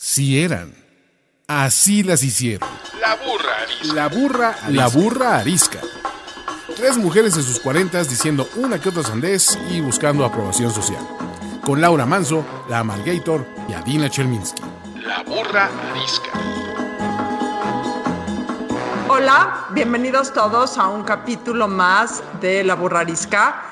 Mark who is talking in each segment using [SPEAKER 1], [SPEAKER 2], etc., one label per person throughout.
[SPEAKER 1] Si eran. Así las hicieron.
[SPEAKER 2] La burra arisca.
[SPEAKER 1] La burra, la burra arisca. Tres mujeres en sus cuarentas diciendo una que otra sandez y buscando aprobación social. Con Laura Manso, la Amalgator y Adina Chelminsky.
[SPEAKER 2] La burra arisca.
[SPEAKER 3] Hola, bienvenidos todos a un capítulo más de La burra arisca.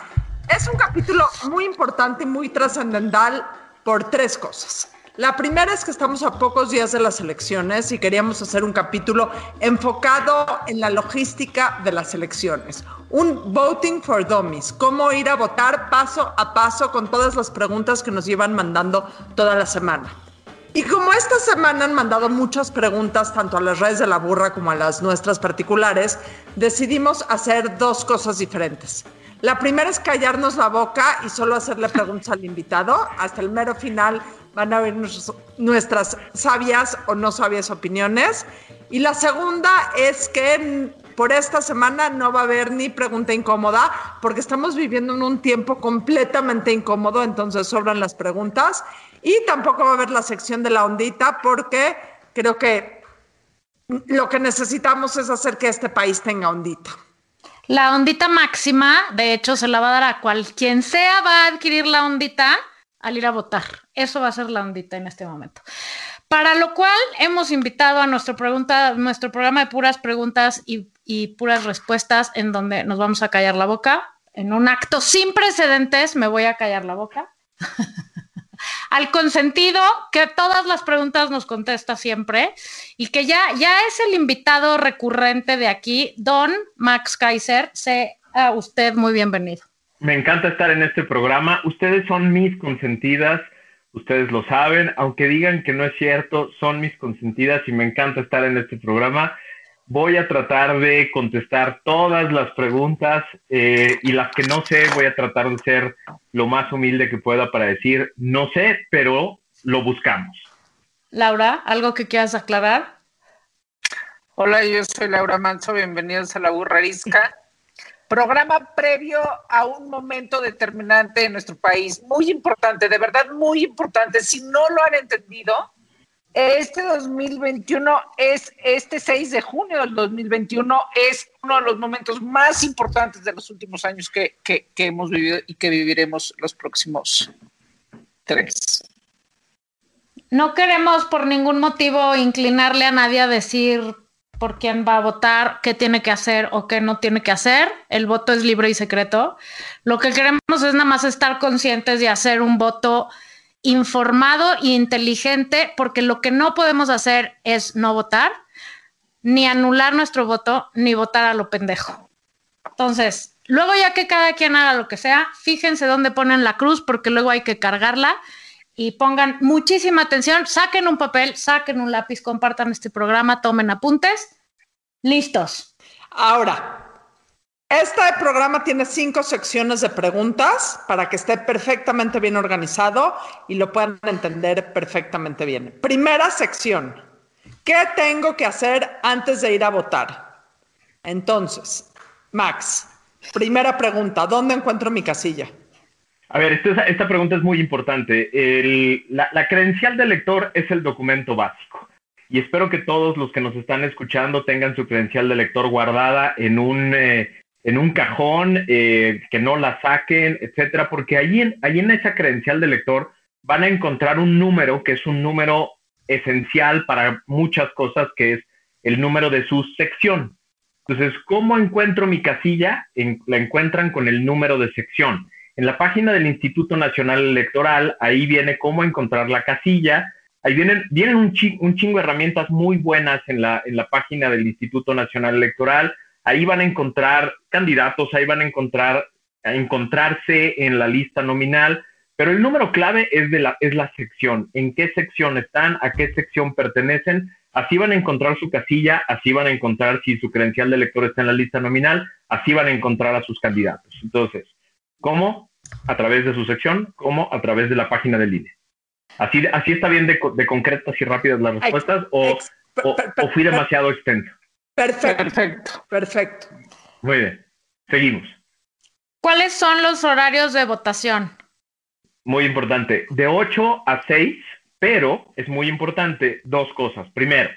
[SPEAKER 3] Es un capítulo muy importante y muy trascendental por tres cosas. La primera es que estamos a pocos días de las elecciones y queríamos hacer un capítulo enfocado en la logística de las elecciones. Un voting for dummies, cómo ir a votar paso a paso con todas las preguntas que nos llevan mandando toda la semana. Y como esta semana han mandado muchas preguntas tanto a las redes de la burra como a las nuestras particulares, decidimos hacer dos cosas diferentes. La primera es callarnos la boca y solo hacerle preguntas al invitado. Hasta el mero final van a ver nuestras sabias o no sabias opiniones. Y la segunda es que por esta semana no va a haber ni pregunta incómoda, porque estamos viviendo en un tiempo completamente incómodo, entonces sobran las preguntas. Y tampoco va a haber la sección de la ondita, porque creo que lo que necesitamos es hacer que este país tenga ondita.
[SPEAKER 4] La ondita máxima, de hecho, se la va a dar a cual quien sea va a adquirir la ondita al ir a votar. Eso va a ser la ondita en este momento. Para lo cual hemos invitado a nuestro, programa de puras preguntas y puras respuestas en donde nos vamos a callar la boca. En un acto sin precedentes me voy a callar la boca. al consentido que todas las preguntas nos contesta siempre y que ya, ya es el invitado recurrente de aquí, don Max Kaiser. Sea usted muy bienvenido.
[SPEAKER 5] Me encanta estar en este programa. Ustedes son mis consentidas, ustedes lo saben, aunque digan que no es cierto, son mis consentidas y me encanta estar en este programa. Voy a tratar de contestar todas las preguntas eh, y las que no sé, voy a tratar de ser lo más humilde que pueda para decir, no sé, pero lo buscamos.
[SPEAKER 4] Laura, ¿algo que quieras aclarar?
[SPEAKER 6] Hola, yo soy Laura Manso, bienvenidos a La Burrarisca. Programa previo a un momento determinante en nuestro país, muy importante, de verdad muy importante. Si no lo han entendido, este 2021 es, este 6 de junio del 2021 es uno de los momentos más importantes de los últimos años que, que, que hemos vivido y que viviremos los próximos tres.
[SPEAKER 4] No queremos por ningún motivo inclinarle a nadie a decir por quién va a votar, qué tiene que hacer o qué no tiene que hacer. El voto es libre y secreto. Lo que queremos es nada más estar conscientes de hacer un voto informado e inteligente, porque lo que no podemos hacer es no votar, ni anular nuestro voto, ni votar a lo pendejo. Entonces, luego ya que cada quien haga lo que sea, fíjense dónde ponen la cruz, porque luego hay que cargarla y pongan muchísima atención, saquen un papel, saquen un lápiz, compartan este programa, tomen apuntes. Listos.
[SPEAKER 3] Ahora, este programa tiene cinco secciones de preguntas para que esté perfectamente bien organizado y lo puedan entender perfectamente bien. Primera sección, ¿qué tengo que hacer antes de ir a votar? Entonces, Max, primera pregunta, ¿dónde encuentro mi casilla?
[SPEAKER 5] A ver, esta, pregunta es muy importante. La, credencial de lector es el documento básico. Y espero que todos los que nos están escuchando tengan su credencial de lector guardada en un, eh, en un cajón, eh, que no la saquen, etcétera, porque allí en, allí en esa credencial de lector van a encontrar un número que es un número esencial para muchas cosas, que es el número de su sección. Entonces, ¿cómo encuentro mi casilla? La encuentran con el número de sección. En la página del Instituto Nacional Electoral, ahí viene cómo encontrar la casilla. Ahí vienen, vienen un, chingo, un chingo de herramientas muy buenas en la, en la página del Instituto Nacional Electoral. Ahí van a encontrar candidatos, ahí van a encontrar a encontrarse en la lista nominal, pero el número clave es, de la, es la sección. ¿En qué sección están? ¿A qué sección pertenecen? Así van a encontrar su casilla, así van a encontrar si su credencial de elector está en la lista nominal, así van a encontrar a sus candidatos. Entonces, ¿Cómo? A través de su sección, como a través de la página del INE. ¿Así, así está bien de, de concretas y rápidas las respuestas o, o, o fui demasiado extenso?
[SPEAKER 3] Perfecto,
[SPEAKER 6] Perfecto.
[SPEAKER 3] perfecto.
[SPEAKER 5] Muy bien, seguimos.
[SPEAKER 4] ¿Cuáles son los horarios de votación?
[SPEAKER 5] Muy importante, de 8 a 6, Pero es muy importante dos cosas. Primero,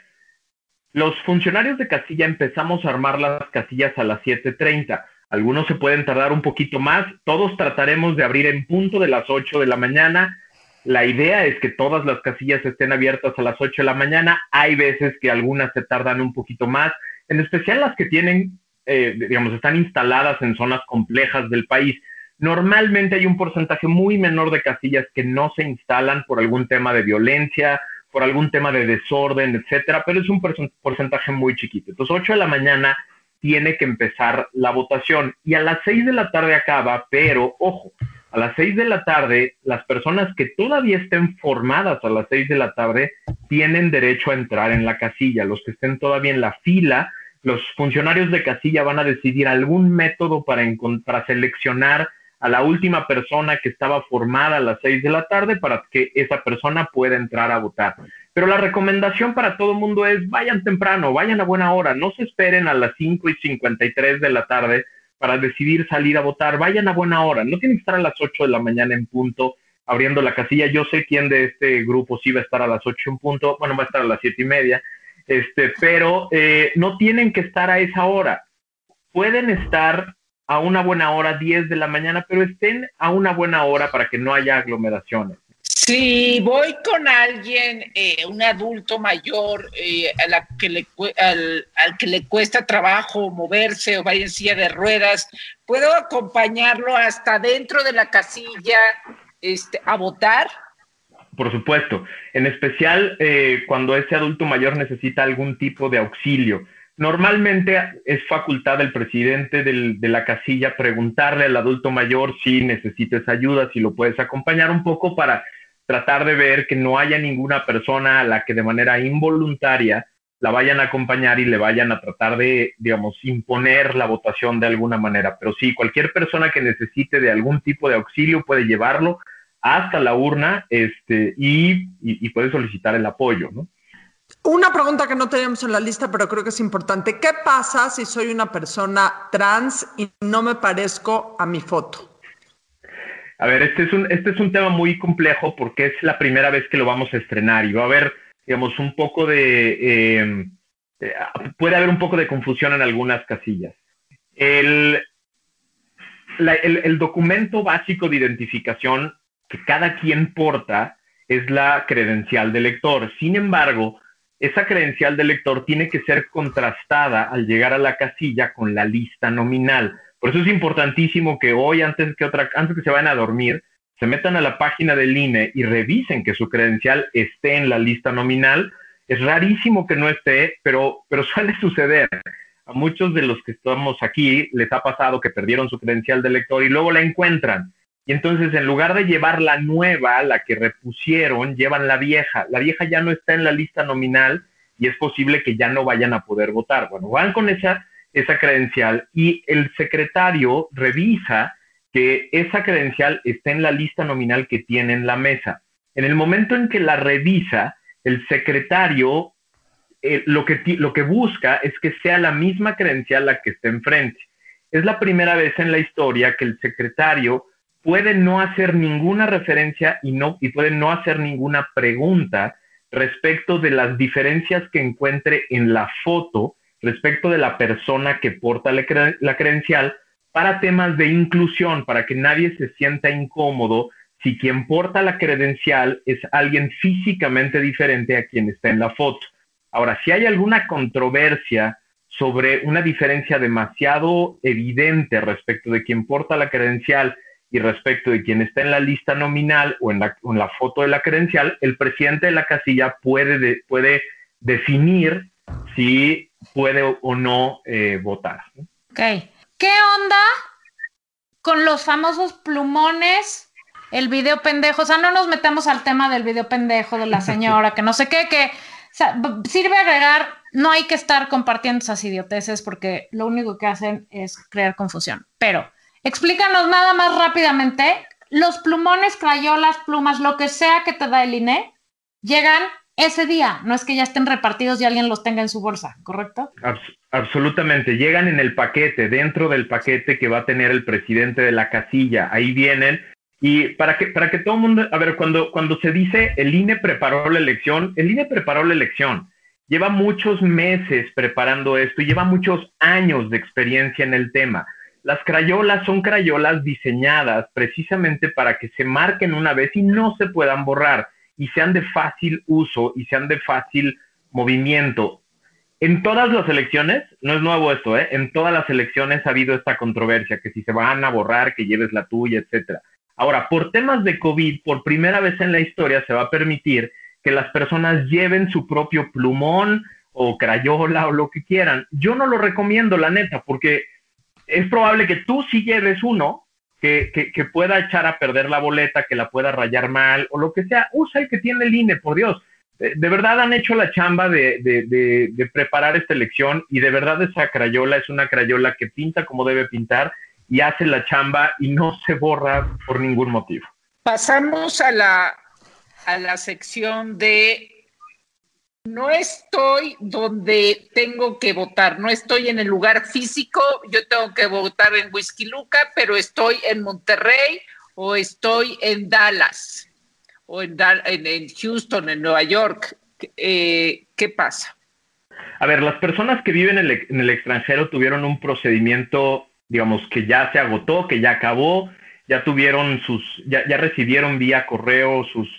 [SPEAKER 5] los funcionarios de casilla empezamos a armar las casillas a las 7.30. Algunos se pueden tardar un poquito más. Todos trataremos de abrir en punto de las 8 de la mañana. La idea es que todas las casillas estén abiertas a las 8 de la mañana. Hay veces que algunas se tardan un poquito más, en especial las que tienen, eh, digamos, están instaladas en zonas complejas del país. Normalmente hay un porcentaje muy menor de casillas que no se instalan por algún tema de violencia, por algún tema de desorden, etcétera, pero es un porcentaje muy chiquito. Entonces, 8 de la mañana tiene que empezar la votación y a las 6 de la tarde acaba, pero ojo, a las 6 de la tarde, las personas que todavía estén formadas a las 6 de la tarde tienen derecho a entrar en la casilla. Los que estén todavía en la fila, los funcionarios de casilla van a decidir algún método para, seleccionar a la última persona que estaba formada a las seis de la tarde para que esa persona pueda entrar a votar. Pero la recomendación para todo el mundo es vayan temprano, vayan a buena hora, no se esperen a las cinco y cincuenta y tres de la tarde para decidir salir a votar, vayan a buena hora, no tienen que estar a las ocho de la mañana en punto abriendo la casilla. Yo sé quién de este grupo sí va a estar a las ocho en punto, bueno, va a estar a las siete y media, este, pero eh, no tienen que estar a esa hora. Pueden estar a una buena hora, 10 de la mañana, pero estén a una buena hora para que no haya aglomeraciones.
[SPEAKER 6] Si voy con alguien, eh, un adulto mayor, eh, a la que le, al, que le cuesta trabajo moverse o vaya en silla de ruedas, ¿puedo acompañarlo hasta dentro de la casilla este, a votar?
[SPEAKER 5] Por supuesto, en especial eh, cuando ese adulto mayor necesita algún tipo de auxilio Normalmente es facultad del presidente de la casilla preguntarle al adulto mayor si necesitas ayuda, si lo puedes acompañar un poco para tratar de ver que no haya ninguna persona a la que de manera involuntaria la vayan a acompañar y le vayan a tratar de, digamos, imponer la votación de alguna manera. Pero sí, cualquier persona que necesite de algún tipo de auxilio puede llevarlo hasta la urna este, y, y puede solicitar el apoyo, ¿no?
[SPEAKER 3] Una pregunta que no teníamos en la lista, pero creo que es importante. ¿Qué pasa si soy una persona trans y no me parezco a mi foto?
[SPEAKER 5] A ver, este es un, este es un tema muy complejo porque es la primera vez que lo vamos a estrenar y va a haber, digamos, un poco de... Em, eh, puede haber un poco de confusión en algunas casillas. El, el documento básico de identificación que cada quien porta es la credencial del lector. Sin embargo, esa credencial del lector tiene que ser contrastada al llegar a la casilla con la lista nominal. Por eso es importantísimo que hoy, antes que, otra, antes que se vayan a dormir, se metan a la página del INE y revisen que su credencial esté en la lista nominal. Es rarísimo que no esté, pero, pero suele suceder. A muchos de los que estamos aquí les ha pasado que perdieron su credencial de lector y luego la encuentran y entonces, en lugar de llevar la nueva, la que repusieron, llevan la vieja. La vieja ya no está en la lista nominal y es posible que ya no vayan a poder votar. Bueno, van con esa, esa credencial y el secretario revisa que esa credencial está en la lista nominal que tiene en la mesa. En el momento en que la revisa, el secretario eh, lo, que, lo que busca es que sea la misma credencial la que esté enfrente. Es la primera vez en la historia que el secretario puede no hacer ninguna referencia y, no, y puede no hacer ninguna pregunta respecto de las diferencias que encuentre en la foto respecto de la persona que porta la, la credencial para temas de inclusión, para que nadie se sienta incómodo si quien porta la credencial es alguien físicamente diferente a quien está en la foto. Ahora, si hay alguna controversia sobre una diferencia demasiado evidente respecto de quien porta la credencial y respecto de quien está en la lista nominal o en la, en la foto de la credencial, el presidente de la casilla puede, puede definir si puede o no eh, votar.
[SPEAKER 4] Ok. ¿Qué onda con los famosos plumones? El video pendejo, o sea, no nos metemos al tema del video pendejo de la señora, que no sé qué, que sirve agregar, no hay que estar compartiendo esas idioteces porque lo único que hacen es crear confusión. Pero, Explícanos nada más rápidamente. Los plumones, crayolas, plumas, lo que sea que te da el INE, llegan ese día. No es que ya estén repartidos y alguien los tenga en su bolsa, ¿correcto?
[SPEAKER 5] absolutamente. Llegan en el paquete, dentro del paquete que va a tener el presidente de la casilla. Ahí vienen Y para que, para que todo el mundo, a ver, cuando, cuando se dice el INE preparó la elección, el INE preparó la elección. Lleva muchos meses preparando esto y lleva muchos años de experiencia en el tema. Las crayolas son crayolas diseñadas precisamente para que se marquen una vez y no se puedan borrar y sean de fácil uso y sean de fácil movimiento. En todas las elecciones, no es nuevo esto, ¿eh? en todas las elecciones ha habido esta controversia, que si se van a borrar, que lleves la tuya, etcétera. Ahora, por temas de COVID, por primera vez en la historia se va a permitir que las personas lleven su propio plumón o crayola o lo que quieran. Yo no lo recomiendo, la neta, porque es probable que tú sí lleves uno que, que, pueda echar a perder la boleta, que la pueda rayar mal o lo que sea. Usa el que tiene el INE, por Dios. De, verdad han hecho la chamba de, de, de, preparar esta elección y de verdad esa crayola es una crayola que pinta como debe pintar y hace la chamba y no se borra por ningún motivo.
[SPEAKER 6] Pasamos a la, a la sección de no estoy donde tengo que votar, no estoy en el lugar físico, yo tengo que votar en Whisky Luca, pero estoy en Monterrey o estoy en Dallas o en, Houston, en Nueva York. Eh, ¿Qué pasa?
[SPEAKER 5] A ver, las personas que viven en el, extranjero tuvieron un procedimiento, digamos, que ya se agotó, que ya acabó, ya tuvieron sus, ya, recibieron vía correo sus,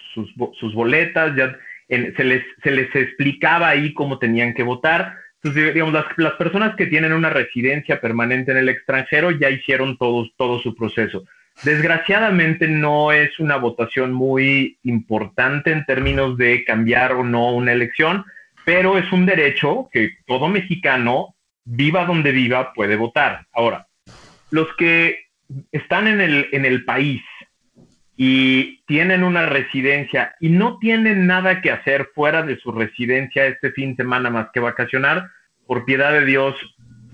[SPEAKER 5] sus boletas, ya se, les, se les explicaba ahí cómo tenían que votar. Entonces, digamos, las, las, personas que tienen una residencia permanente en el extranjero ya hicieron todo, todo su proceso. Desgraciadamente no es una votación muy importante en términos de cambiar o no una elección, pero es un derecho que todo mexicano, viva donde viva, puede votar. Ahora, los que están en el, en el país y tienen una residencia y no tienen nada que hacer fuera de su residencia este fin de semana más que vacacionar, por piedad de Dios,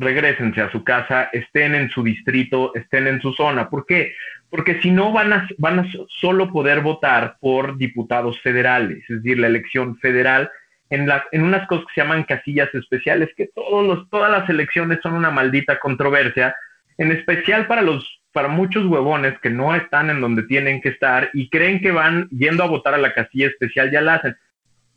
[SPEAKER 5] regresense a su casa, estén en su distrito, estén en su zona. ¿Por qué? Porque si no van a, van a solo poder votar por diputados federales, es decir, la elección federal en, la, en unas cosas que se llaman casillas especiales, que todos los, todas las elecciones son una maldita controversia, en especial para los para muchos huevones que no están en donde tienen que estar y creen que van yendo a votar a la casilla especial, ya la hacen.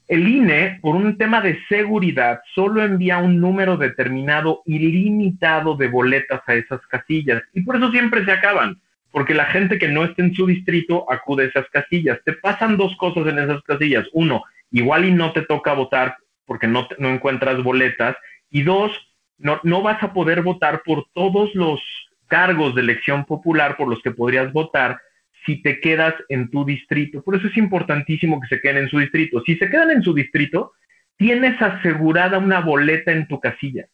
[SPEAKER 5] El INE, por un tema de seguridad, solo envía un número determinado ilimitado de boletas a esas casillas y por eso siempre se acaban, porque la gente que no está en su distrito acude a esas casillas. Te pasan dos cosas en esas casillas. Uno, igual y no te toca votar porque no, no encuentras boletas. Y dos, no, no vas a poder votar por todos los cargos de elección popular por los que podrías votar si te quedas en tu distrito. Por eso es importantísimo que se queden en su distrito. Si se quedan en su distrito, tienes asegurada una boleta en tu casilla.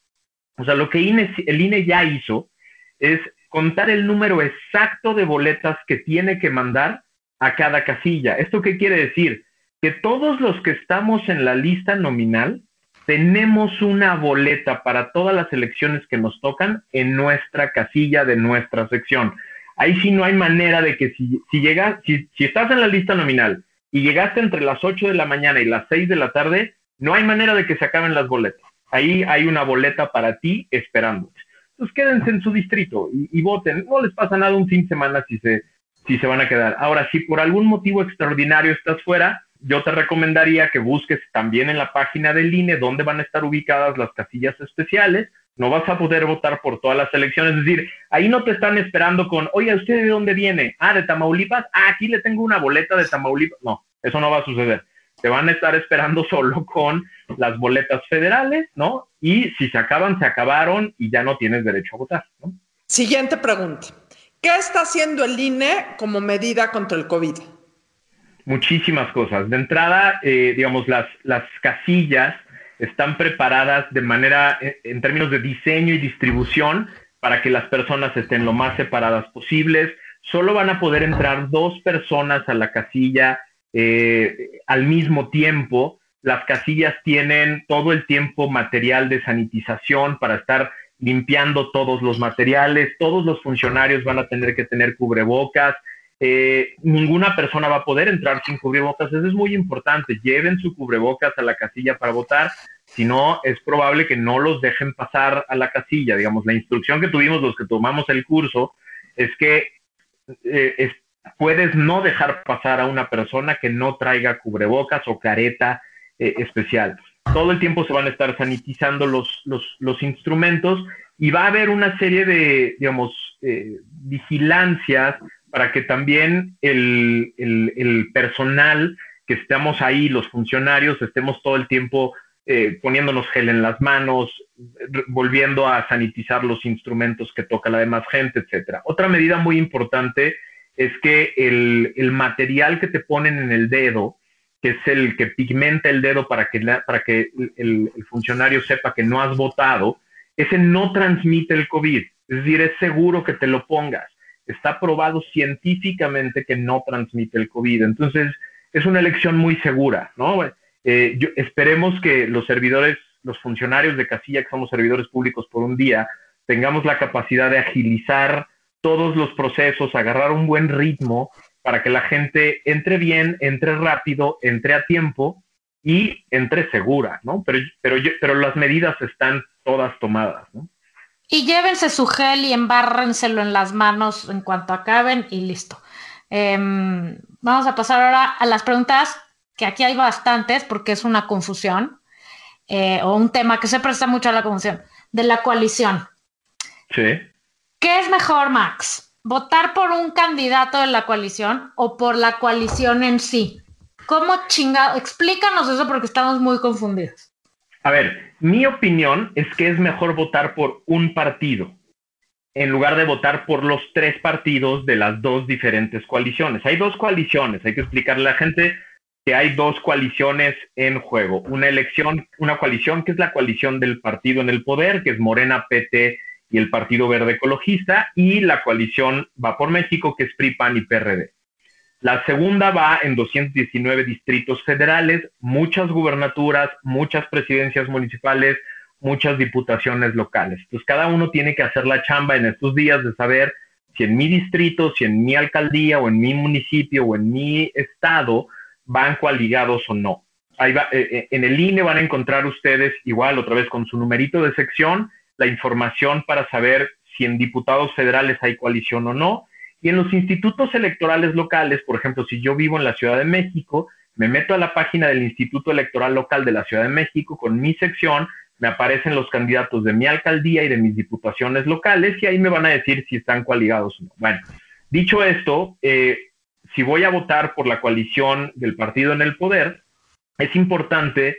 [SPEAKER 5] O sea, lo que el INE ya hizo es contar el número exacto de boletas que tiene que mandar a cada casilla. ¿Esto qué quiere decir? Que todos los que estamos en la lista nominal tenemos una boleta para todas las elecciones que nos tocan en nuestra casilla de nuestra sección. Ahí sí no hay manera de que si, si llegas, si, si estás en la lista nominal y llegaste entre las 8 de la mañana y las 6 de la tarde, no hay manera de que se acaben las boletas. Ahí hay una boleta para ti esperando. Entonces quédense en su distrito y, y, voten. No les pasa nada un fin de semana si se, si se van a quedar. Ahora, si por algún motivo extraordinario estás fuera, yo te recomendaría que busques también en la página del INE dónde van a estar ubicadas las casillas especiales. No vas a poder votar por todas las elecciones. Es decir, ahí no te están esperando con, oye, ¿usted de dónde viene? Ah, de Tamaulipas. Ah, aquí le tengo una boleta de Tamaulipas. No, eso no va a suceder. Te van a estar esperando solo con las boletas federales, ¿no? Y si se acaban, se acabaron y ya no tienes derecho a votar.
[SPEAKER 3] Siguiente pregunta. ¿Qué está haciendo el INE como medida contra el COVID?
[SPEAKER 5] Muchísimas cosas. De entrada, eh, digamos, las, las casillas están preparadas de manera, eh, en términos de diseño y distribución, para que las personas estén lo más separadas posibles. Solo van a poder entrar dos personas a la casilla eh, al mismo tiempo. Las casillas tienen todo el tiempo material de sanitización para estar limpiando todos los materiales. Todos los funcionarios van a tener que tener cubrebocas eh, ninguna persona va a poder entrar sin cubrebocas. Eso es muy importante. Lleven su cubrebocas a la casilla para votar. Si no, es probable que no los dejen pasar a la casilla. Digamos, la instrucción que tuvimos los que tomamos el curso es que eh, puedes no dejar pasar a una persona que no traiga cubrebocas o careta eh, especial. Todo el tiempo se van a estar sanitizando los, los, instrumentos y va a haber una serie de, digamos, vigilancias para que también el, el, personal que estemos ahí, los funcionarios, estemos todo el tiempo eh, poniéndonos gel en las manos, volviendo a sanitizar los instrumentos que toca la demás gente, etcétera. Otra medida muy importante es que el, el, material que te ponen en el dedo, que es el que pigmenta el dedo para que, para que el, el, funcionario sepa que no has votado, ese no transmite el COVID. Es decir, es seguro que te lo pongas. Está probado científicamente que no transmite el COVID. Entonces, es una elección muy segura, ¿no? Eh, esperemos que los servidores, los funcionarios de casilla, que somos servidores públicos por un día, tengamos la capacidad de agilizar todos los procesos, agarrar un buen ritmo para que la gente entre bien, entre rápido, entre a tiempo y entre segura, ¿no? Pero, pero, pero las medidas están todas tomadas, ¿no?
[SPEAKER 4] Y llévense su gel y embárrenselo en las manos en cuanto acaben y listo. Em, vamos a pasar ahora a las preguntas, que aquí hay bastantes porque es una confusión eh, o un tema que se presta mucho a la confusión, de la coalición.
[SPEAKER 5] Sí.
[SPEAKER 4] ¿Qué es mejor, Max? ¿Votar por un candidato de la coalición o por la coalición en sí? ¿Cómo chingado? Explícanos eso porque estamos muy confundidos.
[SPEAKER 5] A ver, mi opinión es que es mejor votar por un partido en lugar de votar por los tres partidos de las dos diferentes coaliciones. Hay dos coaliciones, hay que explicarle a la gente que hay dos coaliciones en juego. Una elección, una coalición que es la coalición del partido en el poder, que es Morena, PT y el Partido Verde Ecologista, y la coalición Va por México, que es PRI, PAN y PRD. La segunda va en 219 distritos federales, muchas gubernaturas, muchas presidencias municipales, muchas diputaciones locales. Entonces, cada uno tiene que hacer la chamba en estos días de saber si en mi distrito, si en mi alcaldía o en mi municipio o en mi estado van coaligados o no. Ahí va, eh, eh, en el INE van a encontrar ustedes igual otra vez con su numerito de sección la información para saber si en diputados federales hay coalición o no. Y en los institutos electorales locales, por ejemplo, si yo vivo en la Ciudad de México, me meto a la página del Instituto Electoral Local de la Ciudad de México con mi sección, me aparecen los candidatos de mi alcaldía y de mis diputaciones locales y ahí me van a decir si están coaligados o no. Bueno, dicho esto, eh, si voy a votar por la coalición del partido en el poder, es importante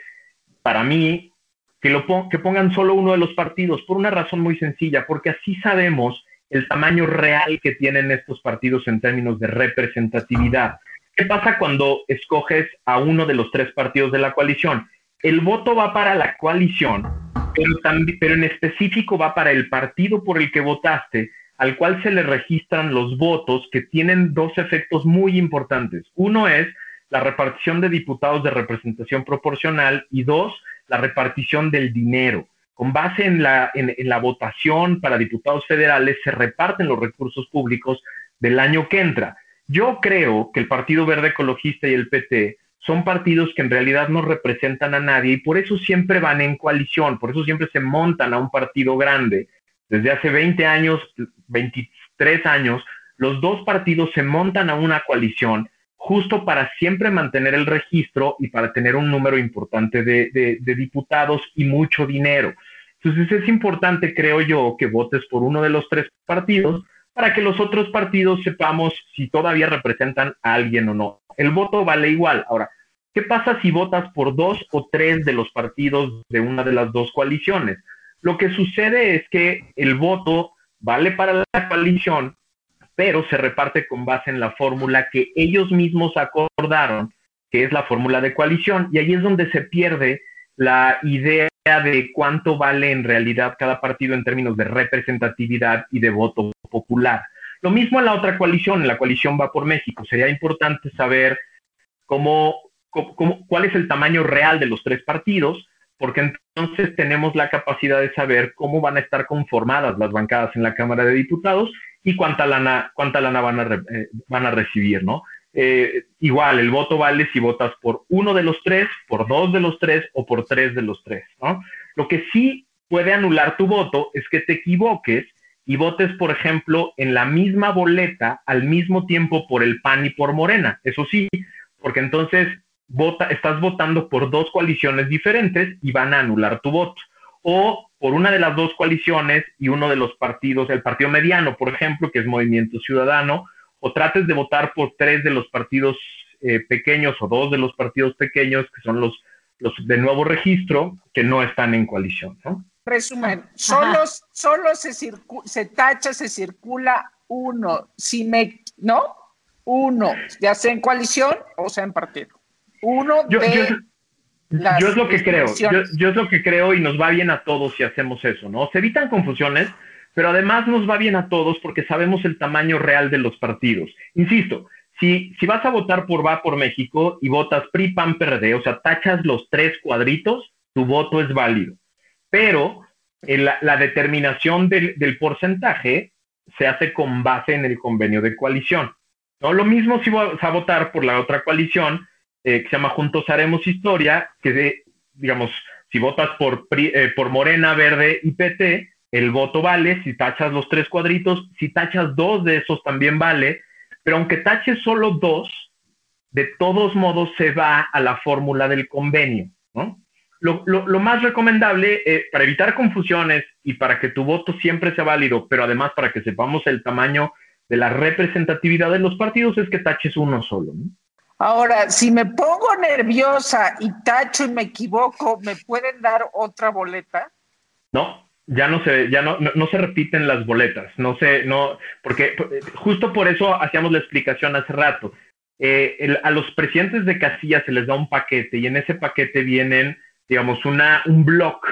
[SPEAKER 5] para mí que, lo que pongan solo uno de los partidos, por una razón muy sencilla, porque así sabemos el tamaño real que tienen estos partidos en términos de representatividad. ¿Qué pasa cuando escoges a uno de los tres partidos de la coalición? El voto va para la coalición, pero, pero en específico va para el partido por el que votaste, al cual se le registran los votos que tienen dos efectos muy importantes. Uno es la repartición de diputados de representación proporcional y dos, la repartición del dinero. Con base en la, en, la votación para diputados federales se reparten los recursos públicos del año que entra. Yo creo que el Partido Verde Ecologista y el PT son partidos que en realidad no representan a nadie y por eso siempre van en coalición, por eso siempre se montan a un partido grande. Desde hace 20 años, 23 años, los dos partidos se montan a una coalición justo para siempre mantener el registro y para tener un número importante de, diputados y mucho dinero. Entonces es importante, creo yo, que votes por uno de los tres partidos para que los otros partidos sepamos si todavía representan a alguien o no. El voto vale igual. Ahora, ¿qué pasa si votas por dos o tres de los partidos de una de las dos coaliciones? Lo que sucede es que el voto vale para la coalición, pero se reparte con base en la fórmula que ellos mismos acordaron, que es la fórmula de coalición, y ahí es donde se pierde la idea de cuánto vale en realidad cada partido en términos de representatividad y de voto popular. Lo mismo en la otra coalición, la coalición Va por México. Sería importante saber cómo, cómo, cuál es el tamaño real de los tres partidos, porque entonces tenemos la capacidad de saber cómo van a estar conformadas las bancadas en la Cámara de Diputados y cuánta lana, cuánta lana van, a, eh, van a recibir, ¿no? Eh, igual, el voto vale si votas por uno de los tres, por dos de los tres o por tres de los tres, ¿no? Lo que sí puede anular tu voto es que te equivoques y votes, por ejemplo, en la misma boleta al mismo tiempo por el PAN y por Morena. Eso sí, porque entonces vota, estás votando por dos coaliciones diferentes y van a anular tu voto. O por una de las dos coaliciones y uno de los partidos, el partido mediano, por ejemplo, que es Movimiento Ciudadano, o trates de votar por tres de los partidos eh, pequeños o dos de los partidos pequeños, que son los, los de nuevo registro, que no están en coalición. ¿no?
[SPEAKER 6] Resumen, solo, solo se, se tacha, se circula uno, si me, ¿no? Uno, ya sea en coalición o sea en partido. Uno
[SPEAKER 5] yo, de yo, es lo que creo, yo, es lo que creo y nos va bien a todos si hacemos eso, ¿no? Se evitan confusiones, pero además nos va bien a todos porque sabemos el tamaño real de los partidos. Insisto, si, si vas a votar por Va por México y votas PRI, PAN, PRD, o sea, tachas los tres cuadritos, tu voto es válido. Pero la, determinación del, porcentaje se hace con base en el convenio de coalición. ¿no? Lo mismo si vas a votar por la otra coalición, eh, que se llama Juntos Haremos Historia, que digamos, si votas por, eh, por Morena, Verde y PT, el voto vale, si tachas los tres cuadritos, si tachas dos de esos también vale, pero aunque taches solo dos, de todos modos se va a la fórmula del convenio, ¿no? Lo, lo, más recomendable eh, para evitar confusiones y para que tu voto siempre sea válido, pero además para que sepamos el tamaño de la representatividad de los partidos, es que taches uno solo. ¿no?
[SPEAKER 6] Ahora, si me pongo nerviosa y tacho y me equivoco, ¿me pueden dar otra boleta?
[SPEAKER 5] No, ya no se, ya no, no, se repiten las boletas, no sé, no, porque justo por eso hacíamos la explicación hace rato. Eh, a los presidentes de casilla se les da un paquete y en ese paquete vienen, digamos, una, un bloc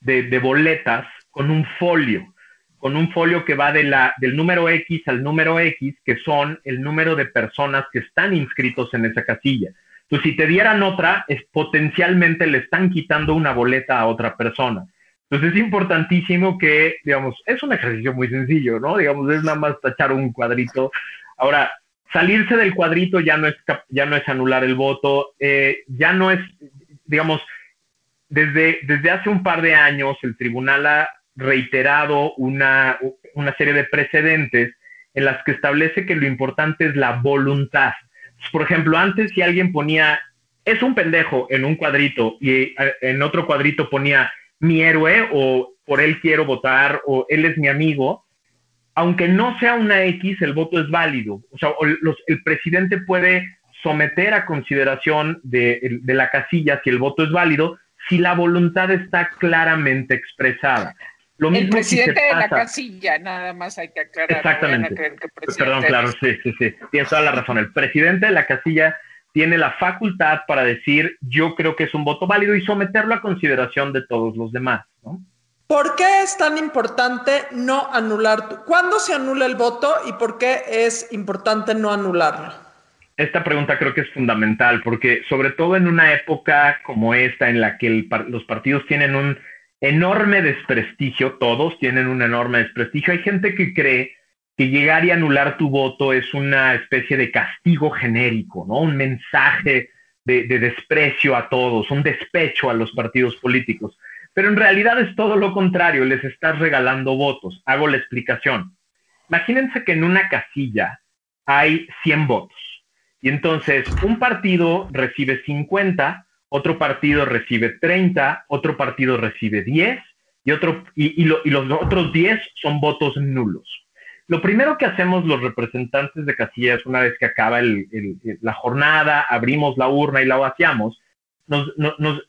[SPEAKER 5] de, de boletas con un folio con un folio que va de la, del número X al número X, que son el número de personas que están inscritos en esa casilla. Entonces, si te dieran otra, es, potencialmente le están quitando una boleta a otra persona. Entonces, es importantísimo que, digamos, es un ejercicio muy sencillo, ¿no? Digamos, es nada más tachar un cuadrito. Ahora, salirse del cuadrito ya no es, ya no es anular el voto, eh, ya no es, digamos, desde, desde hace un par de años el tribunal ha reiterado una, una serie de precedentes en las que establece que lo importante es la voluntad. Por ejemplo, antes si alguien ponía, es un pendejo en un cuadrito y eh, en otro cuadrito ponía mi héroe o por él quiero votar o él es mi amigo, aunque no sea una X, el voto es válido. O sea, el presidente puede someter a consideración de, de la casilla si el voto es válido, si la voluntad está claramente expresada
[SPEAKER 6] el presidente de la casilla, nada más hay que aclarar.
[SPEAKER 5] Exactamente. Perdón, claro, sí, sí, sí. Tienes toda la razón. El presidente de la casilla tiene la facultad para decir yo creo que es un voto válido y someterlo a consideración de todos los demás, ¿no?
[SPEAKER 3] ¿Por qué es tan importante no anular? ¿Cuándo se anula el voto y por qué es importante no anularlo?
[SPEAKER 5] Esta pregunta creo que es fundamental porque sobre todo en una época como esta en la que los partidos tienen un enorme desprestigio, todos tienen un enorme desprestigio. Hay gente que cree que llegar y anular tu voto es una especie de castigo genérico, ¿no? Un mensaje de, desprecio a todos, un despecho a los partidos políticos. Pero en realidad es todo lo contrario, les estás regalando votos. Hago la explicación. Imagínense que en una casilla hay 100 votos y entonces un partido recibe 50 otro partido recibe 30, otro partido recibe 10 y, otro, y, los otros 10 son votos nulos. Lo primero que hacemos los representantes de casillas una vez que acaba la jornada, abrimos la urna y la vaciamos,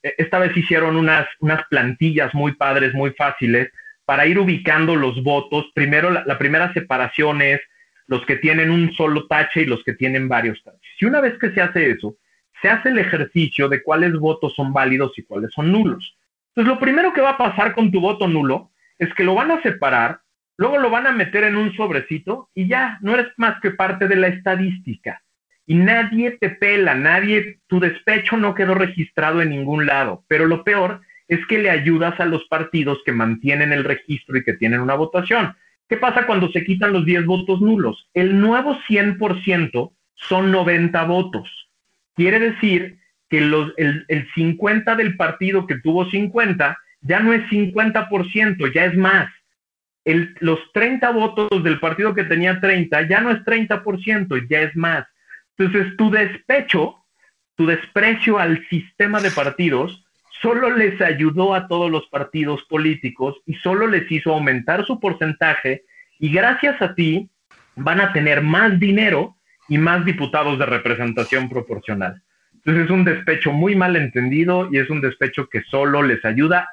[SPEAKER 5] esta vez hicieron unas, unas plantillas muy padres, muy fáciles, para ir ubicando los votos. Primero, la, la primera separación es los que tienen un solo tache y los que tienen varios taches. Y una vez que se hace eso, se hace el ejercicio de cuáles votos son válidos y cuáles son nulos. Entonces, lo primero que va a pasar con tu voto nulo es que lo van a separar, luego lo van a meter en un sobrecito y ya, no eres más que parte de la estadística. Y nadie te pela, nadie, tu despecho no quedó registrado en ningún lado. Pero lo peor es que le ayudas a los partidos que mantienen el registro y que tienen una votación. ¿Qué pasa cuando se quitan los 10 votos nulos? El nuevo 100% son 90 votos. Quiere decir que los, el, 50 del partido que tuvo 50 ya no es 50%, ya es más. Los 30 votos del partido que tenía 30 ya no es 30%, ya es más. Entonces, tu despecho, tu desprecio al sistema de partidos, solo les ayudó a todos los partidos políticos y solo les hizo aumentar su porcentaje y gracias a ti van a tener más dinero y más diputados de representación proporcional. Entonces es un despecho muy mal entendido y es un despecho que solo les ayuda.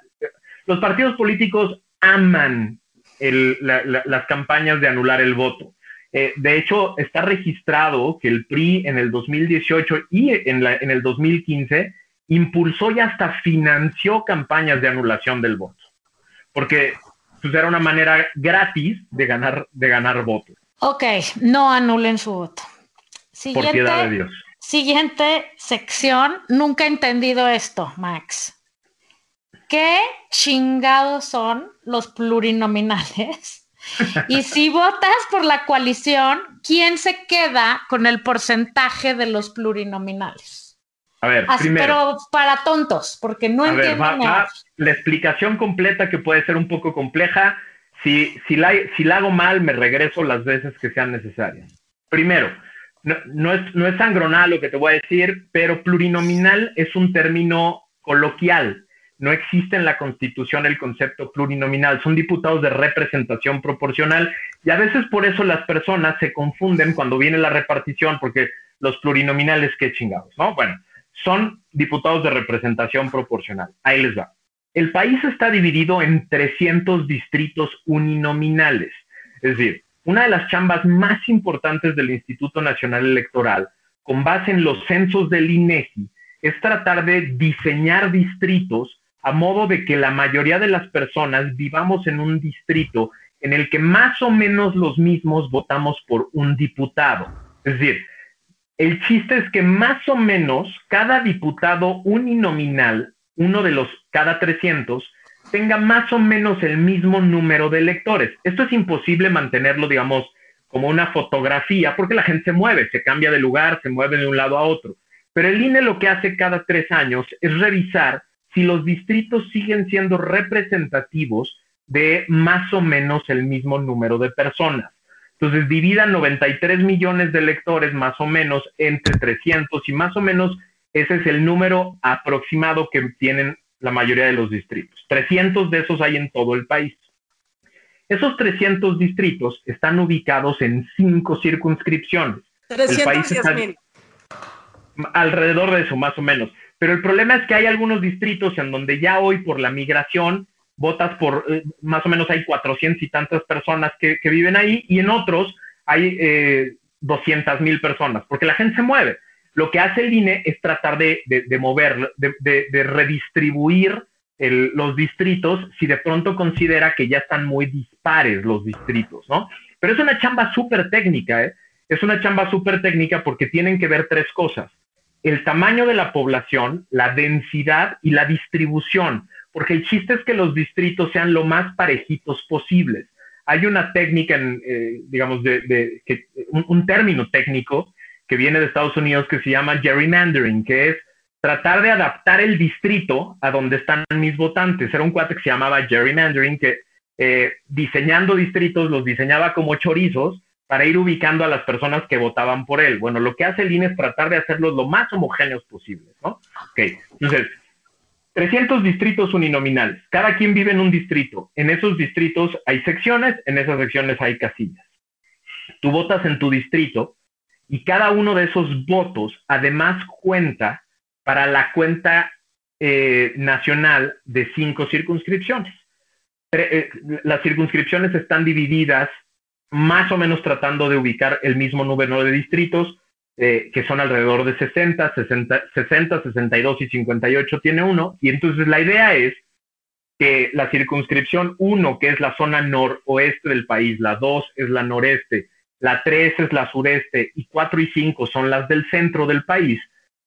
[SPEAKER 5] Los partidos políticos aman las campañas de anular el voto. Eh, de hecho, está registrado que el PRI en el 2018 y en, en el 2015 impulsó y hasta financió campañas de anulación del voto, porque pues, era una manera gratis de ganar, de ganar votos.
[SPEAKER 4] Ok, no anulen su voto.
[SPEAKER 5] Por piedad de Dios.
[SPEAKER 4] Siguiente sección. Nunca he entendido esto, Max. ¿Qué chingados son los plurinominales? y si votas por la coalición, ¿quién se queda con el porcentaje de los plurinominales?
[SPEAKER 5] A ver, primero.
[SPEAKER 4] Pero para tontos, porque no entiendo nada.
[SPEAKER 5] la explicación completa que puede ser un poco compleja. Si, si, la, si la hago mal, me regreso las veces que sean necesarias. Primero, no, no, es, no es sangronal lo que te voy a decir, pero plurinominal es un término coloquial no existe en la Constitución el concepto plurinominal, son diputados de representación proporcional y a veces por eso las personas se confunden cuando viene la repartición porque los plurinominales, qué chingados, ¿no? Bueno, son diputados de representación proporcional. Ahí les va. El país está dividido en 300 distritos uninominales, es decir, una de las chambas más importantes del Instituto Nacional Electoral, con base en los censos del INEGI, es tratar de diseñar distritos a modo de que la mayoría de las personas vivamos en un distrito en el que más o menos los mismos votamos por un diputado. Es decir, el chiste es que más o menos cada diputado uninominal, uno de los cada 300, tenga más o menos el mismo número de electores. Esto es imposible mantenerlo, digamos, como una fotografía, porque la gente se mueve, se cambia de lugar, se mueve de un lado a otro. Pero el INE lo que hace cada tres años es revisar si los distritos siguen siendo representativos de más o menos el mismo número de personas. Entonces, dividan 93 millones de electores más o menos entre 300 y más o menos ese es el número aproximado que tienen la mayoría de los distritos. 300 de esos hay en todo el país. Esos 300 distritos están ubicados en cinco circunscripciones.
[SPEAKER 3] 300 el país está
[SPEAKER 5] alrededor de eso, más o menos. Pero el problema es que hay algunos distritos en donde ya hoy por la migración votas por, eh, más o menos hay 400 y tantas personas que, viven ahí y en otros hay eh, 200 mil personas, porque la gente se mueve. Lo que hace el INE es tratar de, mover, de, redistribuir los distritos si de pronto considera que ya están muy dispares los distritos, ¿no? Pero es una chamba súper técnica, ¿eh? Es una chamba súper técnica porque tienen que ver tres cosas el tamaño de la población, la densidad y la distribución, porque el chiste es que los distritos sean lo más parejitos posibles. Hay una técnica, eh, digamos, de, un, término técnico que viene de Estados Unidos que se llama gerrymandering, que es tratar de adaptar el distrito a donde están mis votantes. Era un cuate que se llamaba gerrymandering, que eh, diseñando distritos los diseñaba como chorizos para ir ubicando a las personas que votaban por él. Bueno, lo que hace el INE es tratar de hacerlos lo más homogéneos posibles, ¿no? Ok, entonces, 300 distritos uninominales, cada quien vive en un distrito. En esos distritos hay secciones, en esas secciones hay casillas. Tú votas en tu distrito y cada uno de esos votos además cuenta para la cuenta eh, nacional de cinco circunscripciones. Eh, las circunscripciones están divididas más o menos tratando de ubicar el mismo número de distritos, eh, que son alrededor de 60, 60, 60, 62 y 58 tiene uno. Y entonces la idea es que la circunscripción 1, que es la zona noroeste del país, la 2 es la noreste, la 3 es la sureste y 4 y 5 son las del centro del país,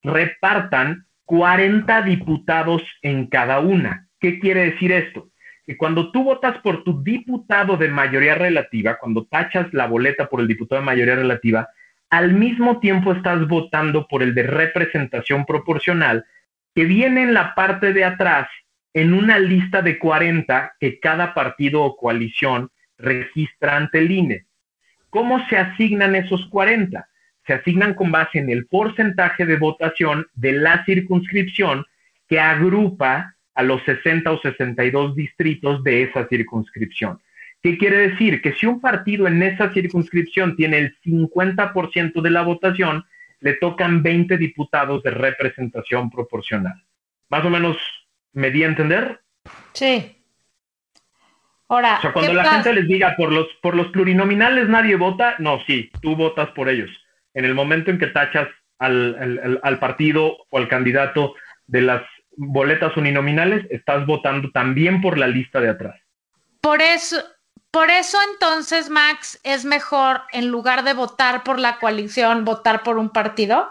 [SPEAKER 5] repartan 40 diputados en cada una. ¿Qué quiere decir esto? Que cuando tú votas por tu diputado de mayoría relativa, cuando tachas la boleta por el diputado de mayoría relativa, al mismo tiempo estás votando por el de representación proporcional, que viene en la parte de atrás en una lista de 40 que cada partido o coalición registra ante el INE. ¿Cómo se asignan esos 40? Se asignan con base en el porcentaje de votación de la circunscripción que agrupa a los 60 o 62 distritos de esa circunscripción. ¿Qué quiere decir? Que si un partido en esa circunscripción tiene el 50% de la votación, le tocan 20 diputados de representación proporcional. Más o menos, ¿me di a entender?
[SPEAKER 4] Sí. Ahora,
[SPEAKER 5] o sea, cuando la gente les diga por los, por los plurinominales nadie vota, no, sí, tú votas por ellos. En el momento en que tachas al, al partido o al candidato de las boletas uninominales, estás votando también por la lista de atrás.
[SPEAKER 4] Por eso, por eso entonces, Max, es mejor, en lugar de votar por la coalición, votar por un partido.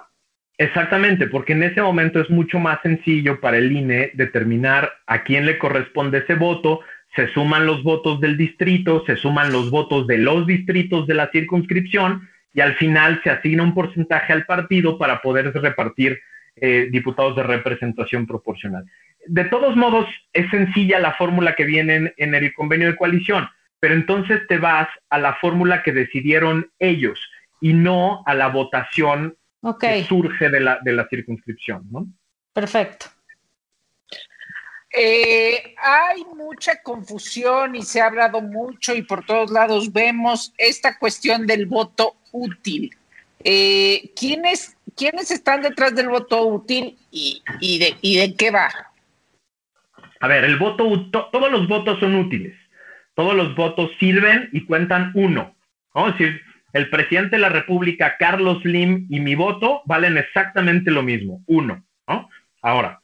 [SPEAKER 5] Exactamente, porque en ese momento es mucho más sencillo para el INE determinar a quién le corresponde ese voto, se suman los votos del distrito, se suman los votos de los distritos de la circunscripción y al final se asigna un porcentaje al partido para poder repartir eh, diputados de representación proporcional. De todos modos, es sencilla la fórmula que viene en el convenio de coalición pero entonces te vas a la fórmula que decidieron ellos y no a la votación que surge de la, de la circunscripción, ¿no?
[SPEAKER 4] Perfecto.
[SPEAKER 6] Eh, hay mucha confusión y se ha hablado mucho y por todos lados vemos esta cuestión del voto útil. Eh, ¿quiénes, ¿Quiénes están detrás del voto útil y, de, qué va?
[SPEAKER 5] A ver, el voto, todos los votos son útiles todos los votos sirven y cuentan uno. Es decir, el presidente de la República, Carlos Lim, y mi voto valen exactamente lo mismo, uno. Ahora,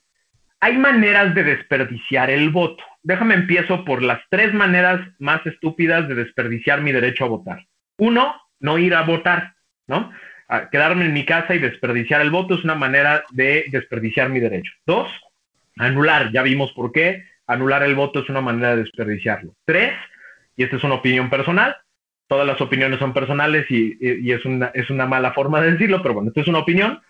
[SPEAKER 5] hay maneras de desperdiciar el voto. Déjame empiezo por las tres maneras más estúpidas de desperdiciar mi derecho a votar. Uno, no ir a votar, ¿no? Quedarme en mi casa y desperdiciar el voto es una manera de desperdiciar mi derecho. Dos, anular, ya vimos por qué anular el voto es una manera de desperdiciarlo. Tres, y esta es una opinión personal, todas las opiniones son personales y, es, una, es una mala forma de decirlo, pero bueno, esto es una opinión.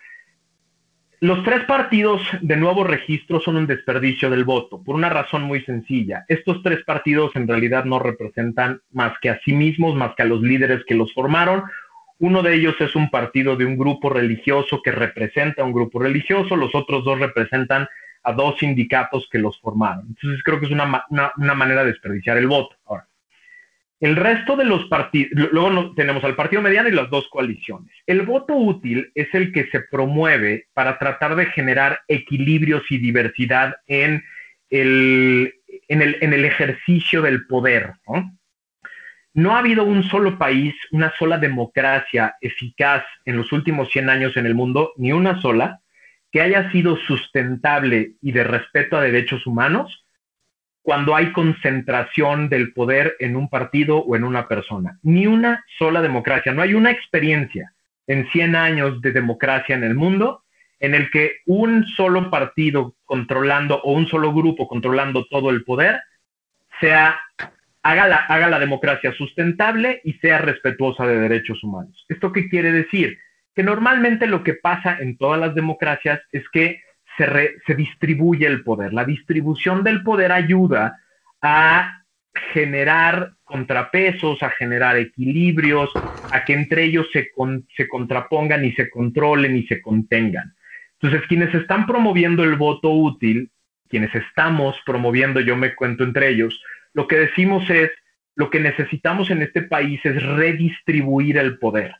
[SPEAKER 5] Los tres partidos de nuevo registro son un desperdicio del voto, por una razón muy sencilla. Estos tres partidos en realidad no representan más que a sí mismos, más que a los líderes que los formaron. Uno de ellos es un partido de un grupo religioso que representa a un grupo religioso, los otros dos representan a dos sindicatos que los formaron. Entonces creo que es una, manera de desperdiciar el voto. Ahora, el resto de los partidos, luego tenemos al partido mediano y las dos coaliciones. El voto útil es el que se promueve para tratar de generar equilibrios y diversidad en el, en el, en el ejercicio del poder. ¿no? No ha habido un solo país, una sola democracia eficaz en los últimos 100 años en el mundo, ni una sola, que haya sido sustentable y de respeto a derechos humanos cuando hay concentración del poder en un partido o en una persona. Ni una sola democracia, no hay una experiencia en 100 años de democracia en el mundo en el que un solo partido controlando o un solo grupo controlando todo el poder sea haga la, haga la democracia sustentable y sea respetuosa de derechos humanos. ¿Esto qué quiere decir? que normalmente lo que pasa en todas las democracias es que se, se distribuye el poder. La distribución del poder ayuda a generar contrapesos, a generar equilibrios, a que entre ellos se, se contrapongan y se controlen y se contengan. Entonces, quienes están promoviendo el voto útil, quienes estamos promoviendo, yo me cuento entre ellos, lo que decimos es, lo que necesitamos en este país es redistribuir el poder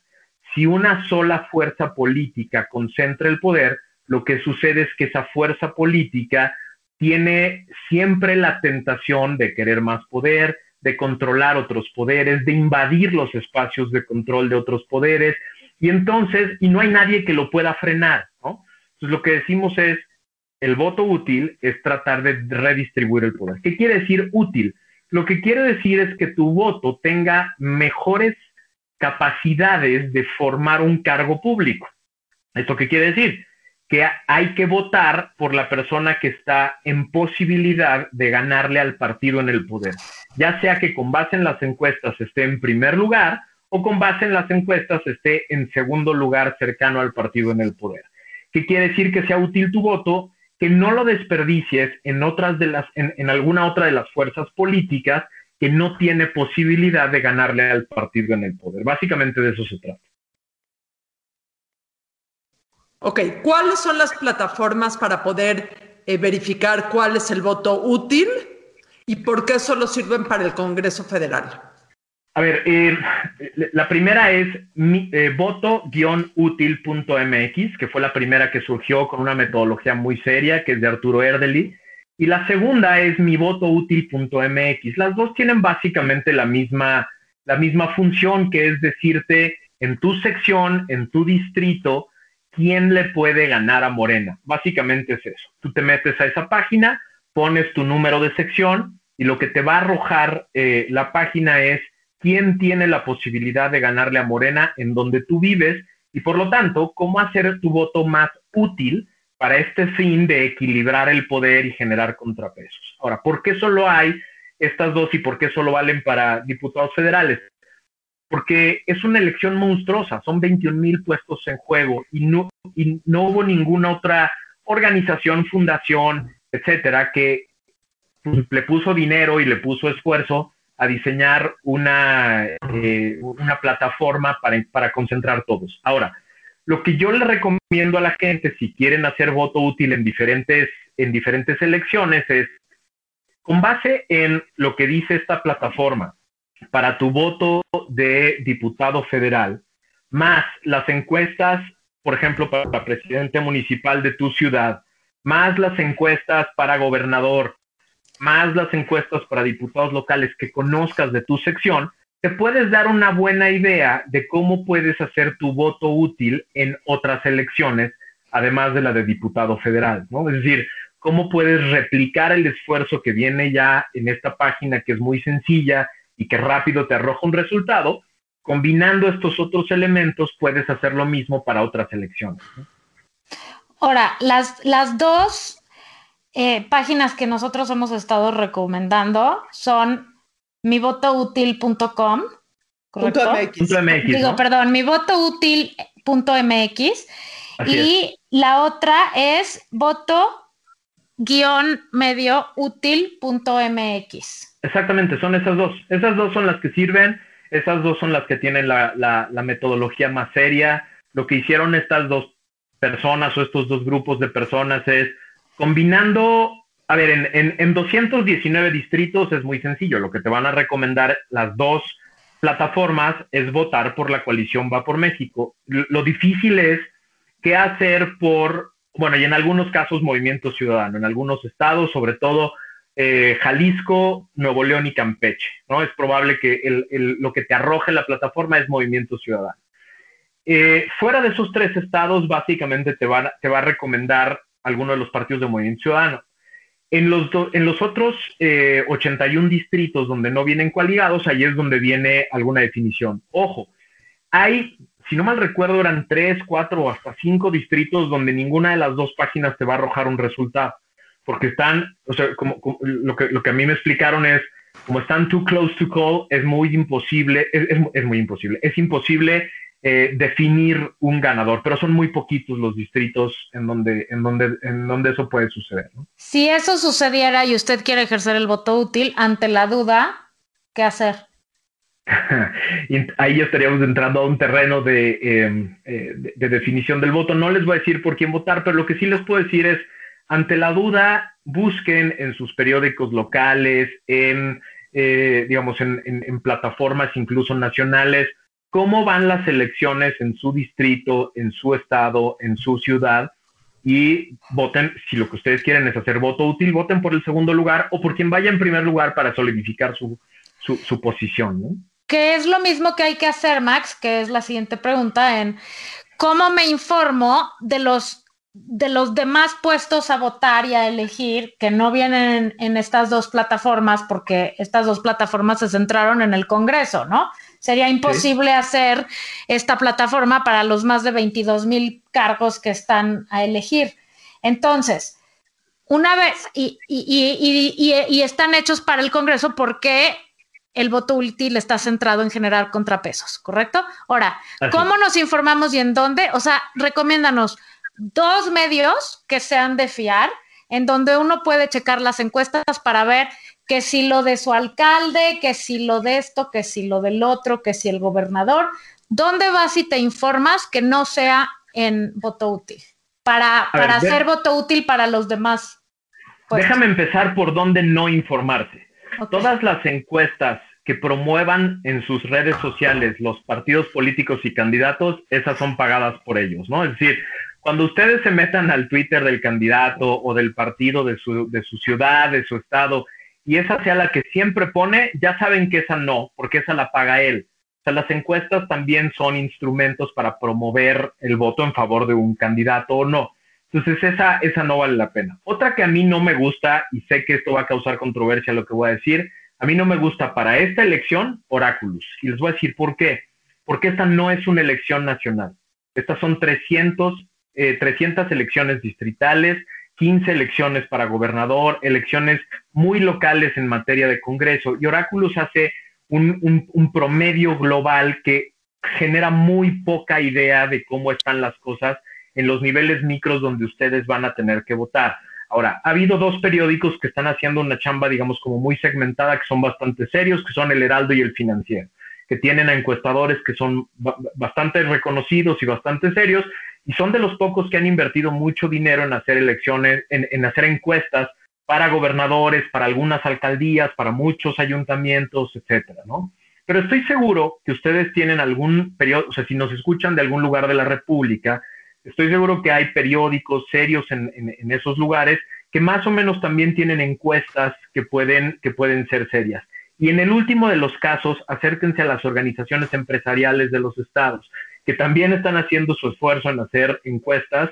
[SPEAKER 5] si una sola fuerza política concentra el poder, lo que sucede es que esa fuerza política tiene siempre la tentación de querer más poder, de controlar otros poderes, de invadir los espacios de control de otros poderes, y entonces, y no hay nadie que lo pueda frenar, ¿no? Entonces lo que decimos es, el voto útil es tratar de redistribuir el poder. ¿Qué quiere decir útil? Lo que quiere decir es que tu voto tenga mejores capacidades de formar un cargo público. ¿Esto qué quiere decir? Que hay que votar por la persona que está en posibilidad de ganarle al partido en el poder, ya sea que con base en las encuestas esté en primer lugar o con base en las encuestas esté en segundo lugar cercano al partido en el poder. ¿Qué quiere decir que sea útil tu voto? Que no lo desperdicies en otras de las, en alguna otra de las fuerzas políticas que no tiene posibilidad de ganarle al partido en el poder. Básicamente de eso se trata.
[SPEAKER 3] Ok, ¿cuáles son las plataformas para poder eh, verificar cuál es el voto útil y por qué solo sirven para el Congreso Federal?
[SPEAKER 5] A ver, eh, la primera es eh, voto-útil.mx, que fue la primera que surgió con una metodología muy seria, que es de Arturo Erdely. Y la segunda es mivotoútil.mx. Las dos tienen básicamente la misma, la misma función, que es decirte en tu sección, en tu distrito, quién le puede ganar a Morena. Básicamente es eso. Tú te metes a esa página, pones tu número de sección y lo que te va a arrojar eh, la página es quién tiene la posibilidad de ganarle a Morena en donde tú vives y por lo tanto, cómo hacer tu voto más útil para este fin de equilibrar el poder y generar contrapesos. Ahora, ¿por qué solo hay estas dos y por qué solo valen para diputados federales? Porque es una elección monstruosa, son 21 mil puestos en juego y no, y no hubo ninguna otra organización, fundación, etcétera, que le puso dinero y le puso esfuerzo a diseñar una, eh, una plataforma para, para concentrar todos. Ahora, lo que yo le recomiendo a la gente, si quieren hacer voto útil en diferentes, en diferentes elecciones, es con base en lo que dice esta plataforma, para tu voto de diputado federal, más las encuestas, por ejemplo, para presidente municipal de tu ciudad, más las encuestas para gobernador, más las encuestas para diputados locales que conozcas de tu sección, te puedes dar una buena idea de cómo puedes hacer tu voto útil en otras elecciones, además de la de diputado federal, ¿no? Es decir, cómo puedes replicar el esfuerzo que viene ya en esta página que es muy sencilla y que rápido te arroja un resultado, combinando estos otros elementos puedes hacer lo mismo para otras elecciones.
[SPEAKER 4] Ahora, las, las dos eh, páginas que nosotros hemos estado recomendando son mivotoutil.com.
[SPEAKER 3] Punto
[SPEAKER 5] MX.
[SPEAKER 4] Digo, perdón, mivotoutil.mx. Y la otra es voto-medioútil.mx.
[SPEAKER 5] Exactamente, son esas dos. Esas dos son las que sirven, esas dos son las que tienen la, la metodología más seria. Lo que hicieron estas dos personas o estos dos grupos de personas es combinando a ver, en, 219 distritos es muy sencillo. Lo que te van a recomendar las dos plataformas es votar por la coalición Va por México. Lo, difícil es qué hacer por, bueno, y en algunos casos Movimiento Ciudadano, en algunos estados, sobre todo eh, Jalisco, Nuevo León y Campeche, ¿no? Es probable que lo que te arroje la plataforma es Movimiento Ciudadano. Eh, fuera de esos tres estados, básicamente te, te va a recomendar alguno de los partidos de Movimiento Ciudadano. En los, en los otros 81 eh, distritos donde no vienen coaligados, ahí es donde viene alguna definición. Ojo, hay, si no mal recuerdo, eran tres, cuatro o hasta cinco distritos donde ninguna de las dos páginas te va a arrojar un resultado, porque están, o sea, como, lo, que, lo que a mí me explicaron es, como están too close to call, es muy imposible, es, es muy imposible, es imposible eh, definir un ganador, pero son muy poquitos los distritos en donde, en donde, en donde eso puede suceder.
[SPEAKER 4] Si eso sucediera y usted quiere ejercer el voto útil ante la duda, ¿qué hacer?
[SPEAKER 5] ahí estaríamos entrando a un terreno em, eh, de, de, definición del voto. No les voy a decir por quién votar, pero lo que sí les puedo decir es, ante la duda, busquen en sus periódicos locales, en, eh, digamos, en, en plataformas incluso nacionales, cómo van las elecciones en su distrito, en su estado, en su ciudad y voten, si lo que ustedes quieren es hacer voto útil, voten por el segundo lugar o por quien vaya en primer lugar para solidificar su, su, posición. ¿no?
[SPEAKER 4] Que es lo mismo que hay que hacer, Max, que es la siguiente pregunta en cómo me informo de los de los demás puestos a votar y a elegir que no vienen en, en, estas dos plataformas porque estas dos plataformas se centraron en el Congreso, ¿no? Sería imposible hacer esta plataforma para los más de 22 mil cargos que están a elegir. Entonces, una vez, y, están hechos para el Congreso porque el voto útil está centrado en generar contrapesos, ¿correcto? Ahora, ¿cómo nos informamos y en dónde? O sea, recomiéndanos dos medios que sean de fiar en donde uno puede checar las encuestas para ver que si lo de su alcalde, que si lo de esto, que si lo del otro, que si el gobernador, ¿dónde vas y te informas que no sea en voto útil? Para, para hacer voto útil para los demás.
[SPEAKER 5] Déjame empezar por dónde no informarse. Todas las encuestas que promuevan en sus redes sociales los partidos políticos y candidatos, esas son pagadas por ellos, ¿no? Es decir, cuando ustedes se metan al Twitter del candidato o del partido de su, de su ciudad, de su estado, y esa sea la que siempre pone, ya saben que esa no, porque esa la paga él. O sea, las encuestas también son instrumentos para promover el voto en favor de un candidato o no. Entonces, esa, esa no vale la pena. Otra que a mí no me gusta, y sé que esto va a causar controversia lo que voy a decir, a mí no me gusta para esta elección Oráculos. Y les voy a decir por qué. Porque esta no es una elección nacional. Estas son 300 300 eh, elecciones distritales, 15 elecciones para gobernador, elecciones muy locales en materia de Congreso. Y Oráculos hace un, un promedio global que genera muy poca idea de cómo están las cosas en los niveles micros donde ustedes van a tener que votar. Ahora, ha habido dos periódicos que están haciendo una chamba, digamos, como muy segmentada, que son bastante serios, que son el Heraldo y el Financiero, que tienen a encuestadores que son bastante reconocidos y bastante serios, y son de los pocos que han invertido mucho dinero en hacer elecciones, en, hacer encuestas para gobernadores, para algunas alcaldías, para muchos ayuntamientos, etcétera, ¿no? Pero estoy seguro que ustedes tienen algún periodo, o sea, si nos escuchan de algún lugar de la República, estoy seguro que hay periódicos serios en, en, esos lugares que más o menos también tienen encuestas que pueden, que pueden ser serias. Y en el último de los casos, acérquense a las organizaciones empresariales de los estados que también están haciendo su esfuerzo en hacer encuestas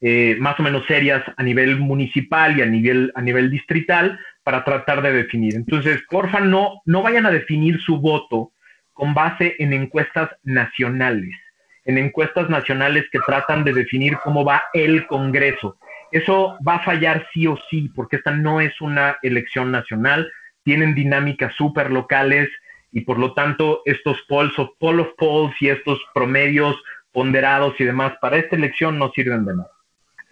[SPEAKER 5] eh, más o menos serias a nivel municipal y a nivel, a nivel distrital para tratar de definir. Entonces, porfa, no, no vayan a definir su voto con base en encuestas nacionales, en encuestas nacionales que tratan de definir cómo va el Congreso. Eso va a fallar sí o sí, porque esta no es una elección nacional, tienen dinámicas súper locales, y por lo tanto estos polls o poll of polls y estos promedios ponderados y demás para esta elección no sirven de nada.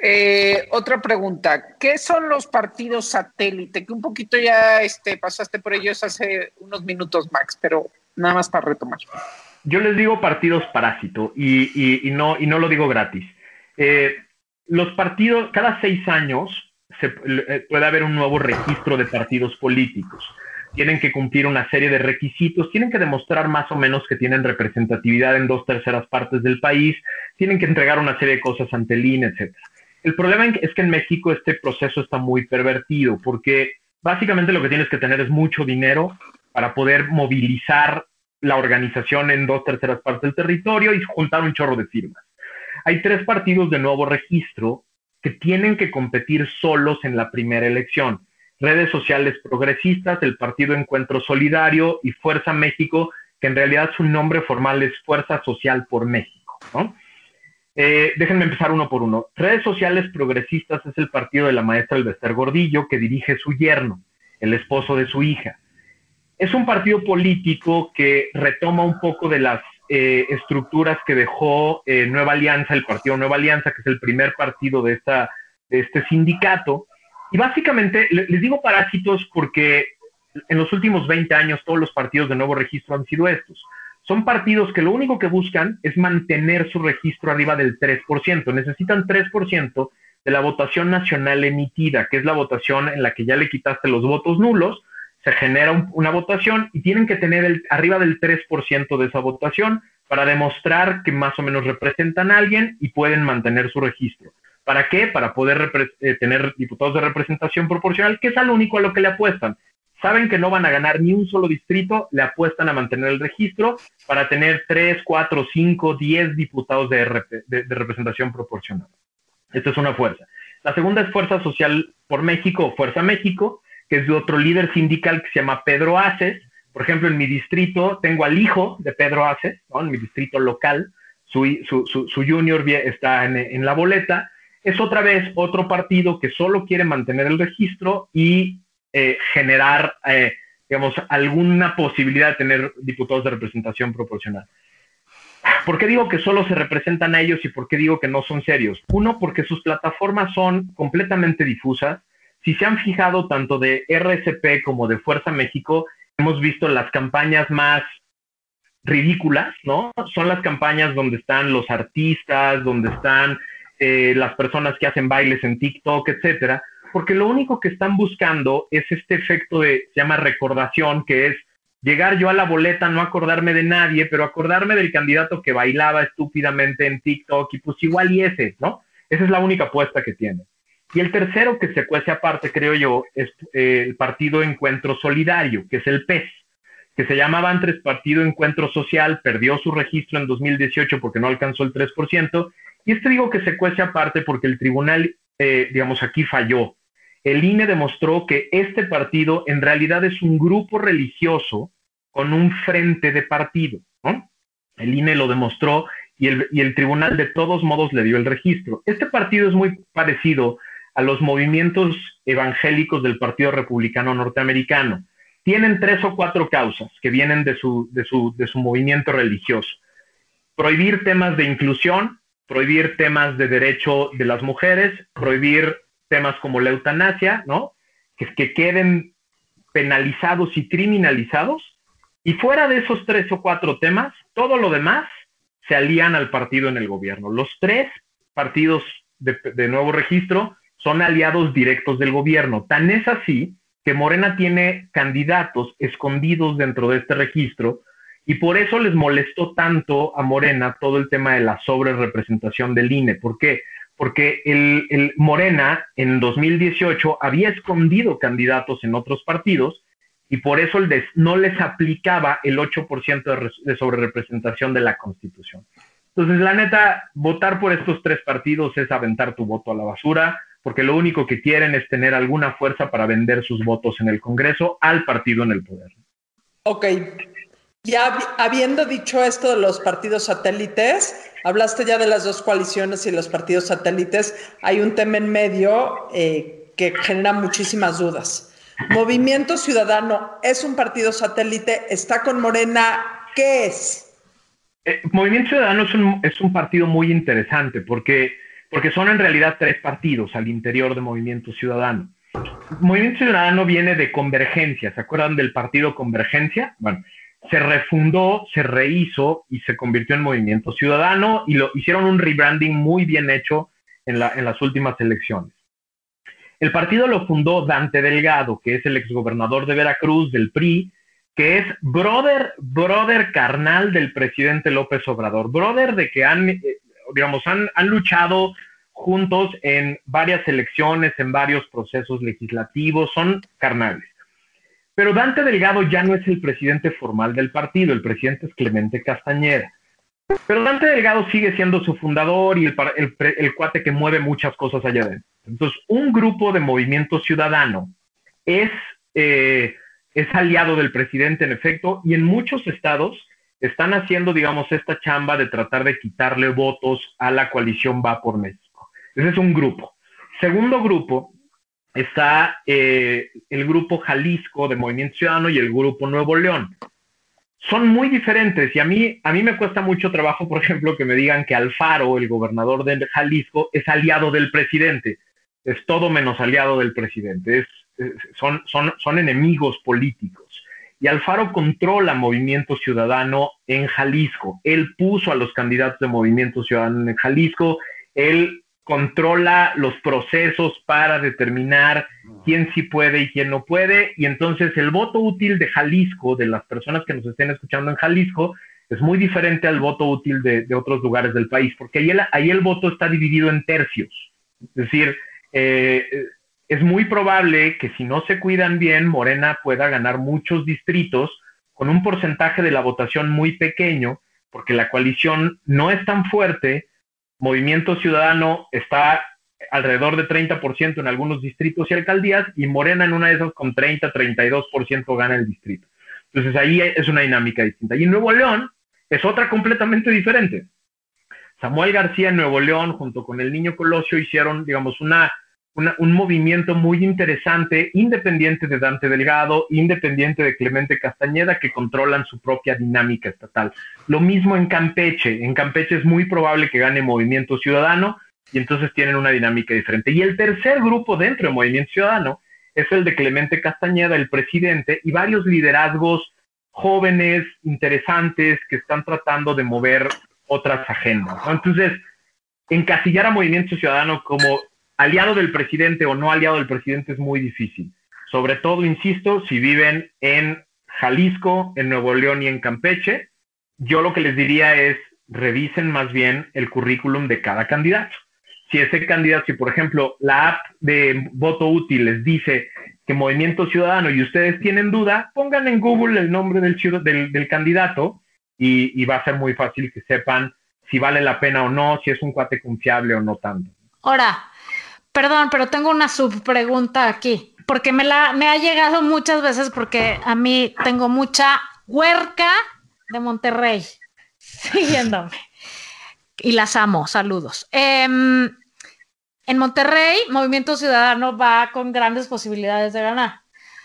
[SPEAKER 6] Eh, otra pregunta, ¿qué son los partidos satélite? Que un poquito ya este, pasaste por ellos hace unos minutos, Max, pero nada más para retomar.
[SPEAKER 5] Yo les digo partidos parásito y, no, y no lo digo gratis. Eh, los partidos, cada seis años se, eh, puede haber un nuevo registro de partidos políticos tienen que cumplir una serie de requisitos, tienen que demostrar más o menos que tienen representatividad en dos terceras partes del país, tienen que entregar una serie de cosas ante el INE, etc. El problema es que en México este proceso está muy pervertido porque básicamente lo que tienes que tener es mucho dinero para poder movilizar la organización en dos terceras partes del territorio y juntar un chorro de firmas. Hay tres partidos de nuevo registro que tienen que competir solos en la primera elección redes sociales progresistas, el Partido Encuentro Solidario y Fuerza México, que en realidad su nombre formal es Fuerza Social por México. Eh, déjenme empezar uno por uno. Redes sociales progresistas es el partido de la maestra Elvester Gordillo, que dirige su yerno, el esposo de su hija. Es un partido político que retoma un poco de las eh, estructuras que dejó eh, Nueva Alianza, el partido Nueva Alianza, que es el primer partido de, esta, este sindicato, y básicamente les digo parásitos porque en los últimos 20 años todos los partidos de nuevo registro han sido estos. Son partidos que lo único que buscan es mantener su registro arriba del 3%. Necesitan 3% de la votación nacional emitida, que es la votación en la que ya le quitaste los votos nulos, se genera una votación y tienen que tener el, arriba del 3% de esa votación para demostrar que más o menos representan a alguien y pueden mantener su registro. ¿Para qué? Para poder eh, tener diputados de representación proporcional, que es al único a lo que le apuestan. Saben que no van a ganar ni un solo distrito, le apuestan a mantener el registro para tener 3, 4, 5, 10 diputados de, representación proporcional. Esta es una fuerza. La segunda es Fuerza Social por México, Fuerza México, que es de otro líder sindical que se llama Pedro Aces. Por ejemplo, en mi distrito tengo al hijo de Pedro Aces, en mi distrito local, su, junior está en, la boleta, es otra vez otro partido que solo quiere mantener el registro y eh, generar, eh, digamos, alguna posibilidad de tener diputados de representación proporcional. ¿Por qué digo que solo se representan a ellos y por qué digo que no son serios? Uno, porque sus plataformas son completamente difusas. Si se han fijado tanto de RSP como de Fuerza México, hemos visto las campañas más ridículas, ¿no? Son las campañas donde están los artistas, donde están eh, las personas que hacen bailes en TikTok, etcétera, porque lo único que están buscando es este efecto de, se llama recordación, que es llegar yo a la boleta, no acordarme de nadie, pero acordarme del candidato que bailaba estúpidamente en TikTok y pues igual y ese, ¿no? Esa es la única apuesta que tiene. Y el tercero que se cuece aparte, creo yo, es eh, el Partido Encuentro Solidario, que es el PES, que se llamaba antes Partido Encuentro Social, perdió su registro en 2018 porque no alcanzó el 3%, y este digo que se cuece aparte porque el tribunal, eh, digamos, aquí falló. El INE demostró que este partido en realidad es un grupo religioso con un frente de partido. ¿no? El INE lo demostró y el, y el tribunal de todos modos le dio el registro. Este partido es muy parecido a los movimientos evangélicos del Partido Republicano Norteamericano. Tienen tres o cuatro causas que vienen de su, de su, de su movimiento religioso. Prohibir temas de inclusión, prohibir temas de derecho de las mujeres, prohibir temas como la eutanasia, ¿no? Que, que queden penalizados y criminalizados. Y fuera de esos tres o cuatro temas, todo lo demás se alían al partido en el gobierno. Los tres partidos de, de nuevo registro son aliados directos del gobierno. Tan es así que Morena tiene candidatos escondidos dentro de este registro y por eso les molestó tanto a Morena todo el tema de la sobrerepresentación del INE. ¿Por qué? Porque el, Morena en 2018 había escondido candidatos en otros partidos y por eso no les aplicaba el 8% de, de sobrerepresentación de la Constitución. Entonces, la neta, votar por estos tres partidos es aventar tu voto a la basura porque lo único que quieren es tener alguna fuerza para vender sus votos en el Congreso al partido en el poder.
[SPEAKER 3] Ok. Ya habiendo dicho esto de los partidos satélites, hablaste ya de las dos coaliciones y los partidos satélites. Hay un tema en medio eh, que genera muchísimas dudas. Movimiento Ciudadano es un partido satélite, está con Morena, ¿qué es?
[SPEAKER 5] Eh, Movimiento Ciudadano es un, es un partido muy interesante porque porque son en realidad tres partidos al interior de Movimiento Ciudadano. Movimiento Ciudadano viene de Convergencia, ¿se acuerdan del partido Convergencia? Bueno, se refundó, se rehizo y se convirtió en Movimiento Ciudadano y lo hicieron un rebranding muy bien hecho en, la, en las últimas elecciones. El partido lo fundó Dante Delgado, que es el exgobernador de Veracruz del PRI, que es brother, brother carnal del presidente López Obrador, brother de que han, eh, digamos, han, han luchado juntos en varias elecciones, en varios procesos legislativos, son carnales. Pero Dante Delgado ya no es el presidente formal del partido, el presidente es Clemente Castañeda. Pero Dante Delgado sigue siendo su fundador y el, el, cuate que mueve muchas cosas allá adentro. Entonces, un grupo de movimiento ciudadano es, eh, es aliado del presidente, en efecto, y en muchos estados están haciendo, digamos, esta chamba de tratar de quitarle votos a la coalición Va por México. Ese es un grupo. Segundo grupo está eh, el grupo Jalisco de Movimiento Ciudadano y el grupo Nuevo León. Son muy diferentes y a mí, a mí me cuesta mucho trabajo, por ejemplo, que me digan que Alfaro, el gobernador de Jalisco, es aliado del presidente. Es todo menos aliado del presidente. Es, es, son, son, son enemigos políticos y Alfaro controla Movimiento Ciudadano en Jalisco. Él puso a los candidatos de Movimiento Ciudadano en Jalisco, él controla los procesos para determinar quién sí puede y quién no puede, y entonces el voto útil de Jalisco, de las personas que nos estén escuchando en Jalisco, es muy diferente al voto útil de, otros lugares del país, porque ahí el, ahí el voto está dividido en tercios. Es decir, eh, es muy probable que si no se cuidan bien, Morena pueda ganar muchos distritos con un porcentaje de la votación muy pequeño, porque la coalición no es tan fuerte, Movimiento Ciudadano está alrededor de 30% en algunos distritos y alcaldías, y Morena en una de esas con 30, 32% gana el distrito. Entonces ahí es una dinámica distinta. Y en Nuevo León es otra completamente diferente. Samuel García en Nuevo León, junto con el niño Colosio, hicieron, digamos, una un movimiento muy interesante, independiente de Dante Delgado, independiente de Clemente Castañeda, que controlan su propia dinámica estatal. Lo mismo en Campeche. En Campeche es muy probable que gane Movimiento Ciudadano y entonces tienen una dinámica diferente. Y el tercer grupo dentro de Movimiento Ciudadano es el de Clemente Castañeda, el presidente, y varios liderazgos jóvenes, interesantes, que están tratando de mover otras agendas. Entonces, encasillar a Movimiento Ciudadano como aliado del presidente o no aliado del presidente es muy difícil. Sobre todo, insisto, si viven en Jalisco, en Nuevo León y en Campeche, yo lo que les diría es revisen más bien el currículum de cada candidato. Si ese candidato, si por ejemplo la app de voto útil les dice que Movimiento Ciudadano y ustedes tienen duda, pongan en Google el nombre del, del, candidato y, y va a ser muy fácil que sepan si vale la pena o no, si es un cuate confiable o no tanto.
[SPEAKER 4] Ahora, Perdón, pero tengo una subpregunta aquí, porque me, la, me ha llegado muchas veces porque a mí tengo mucha huerca de Monterrey siguiéndome. Y las amo, saludos. Em, en Monterrey, Movimiento Ciudadano va con grandes posibilidades de ganar.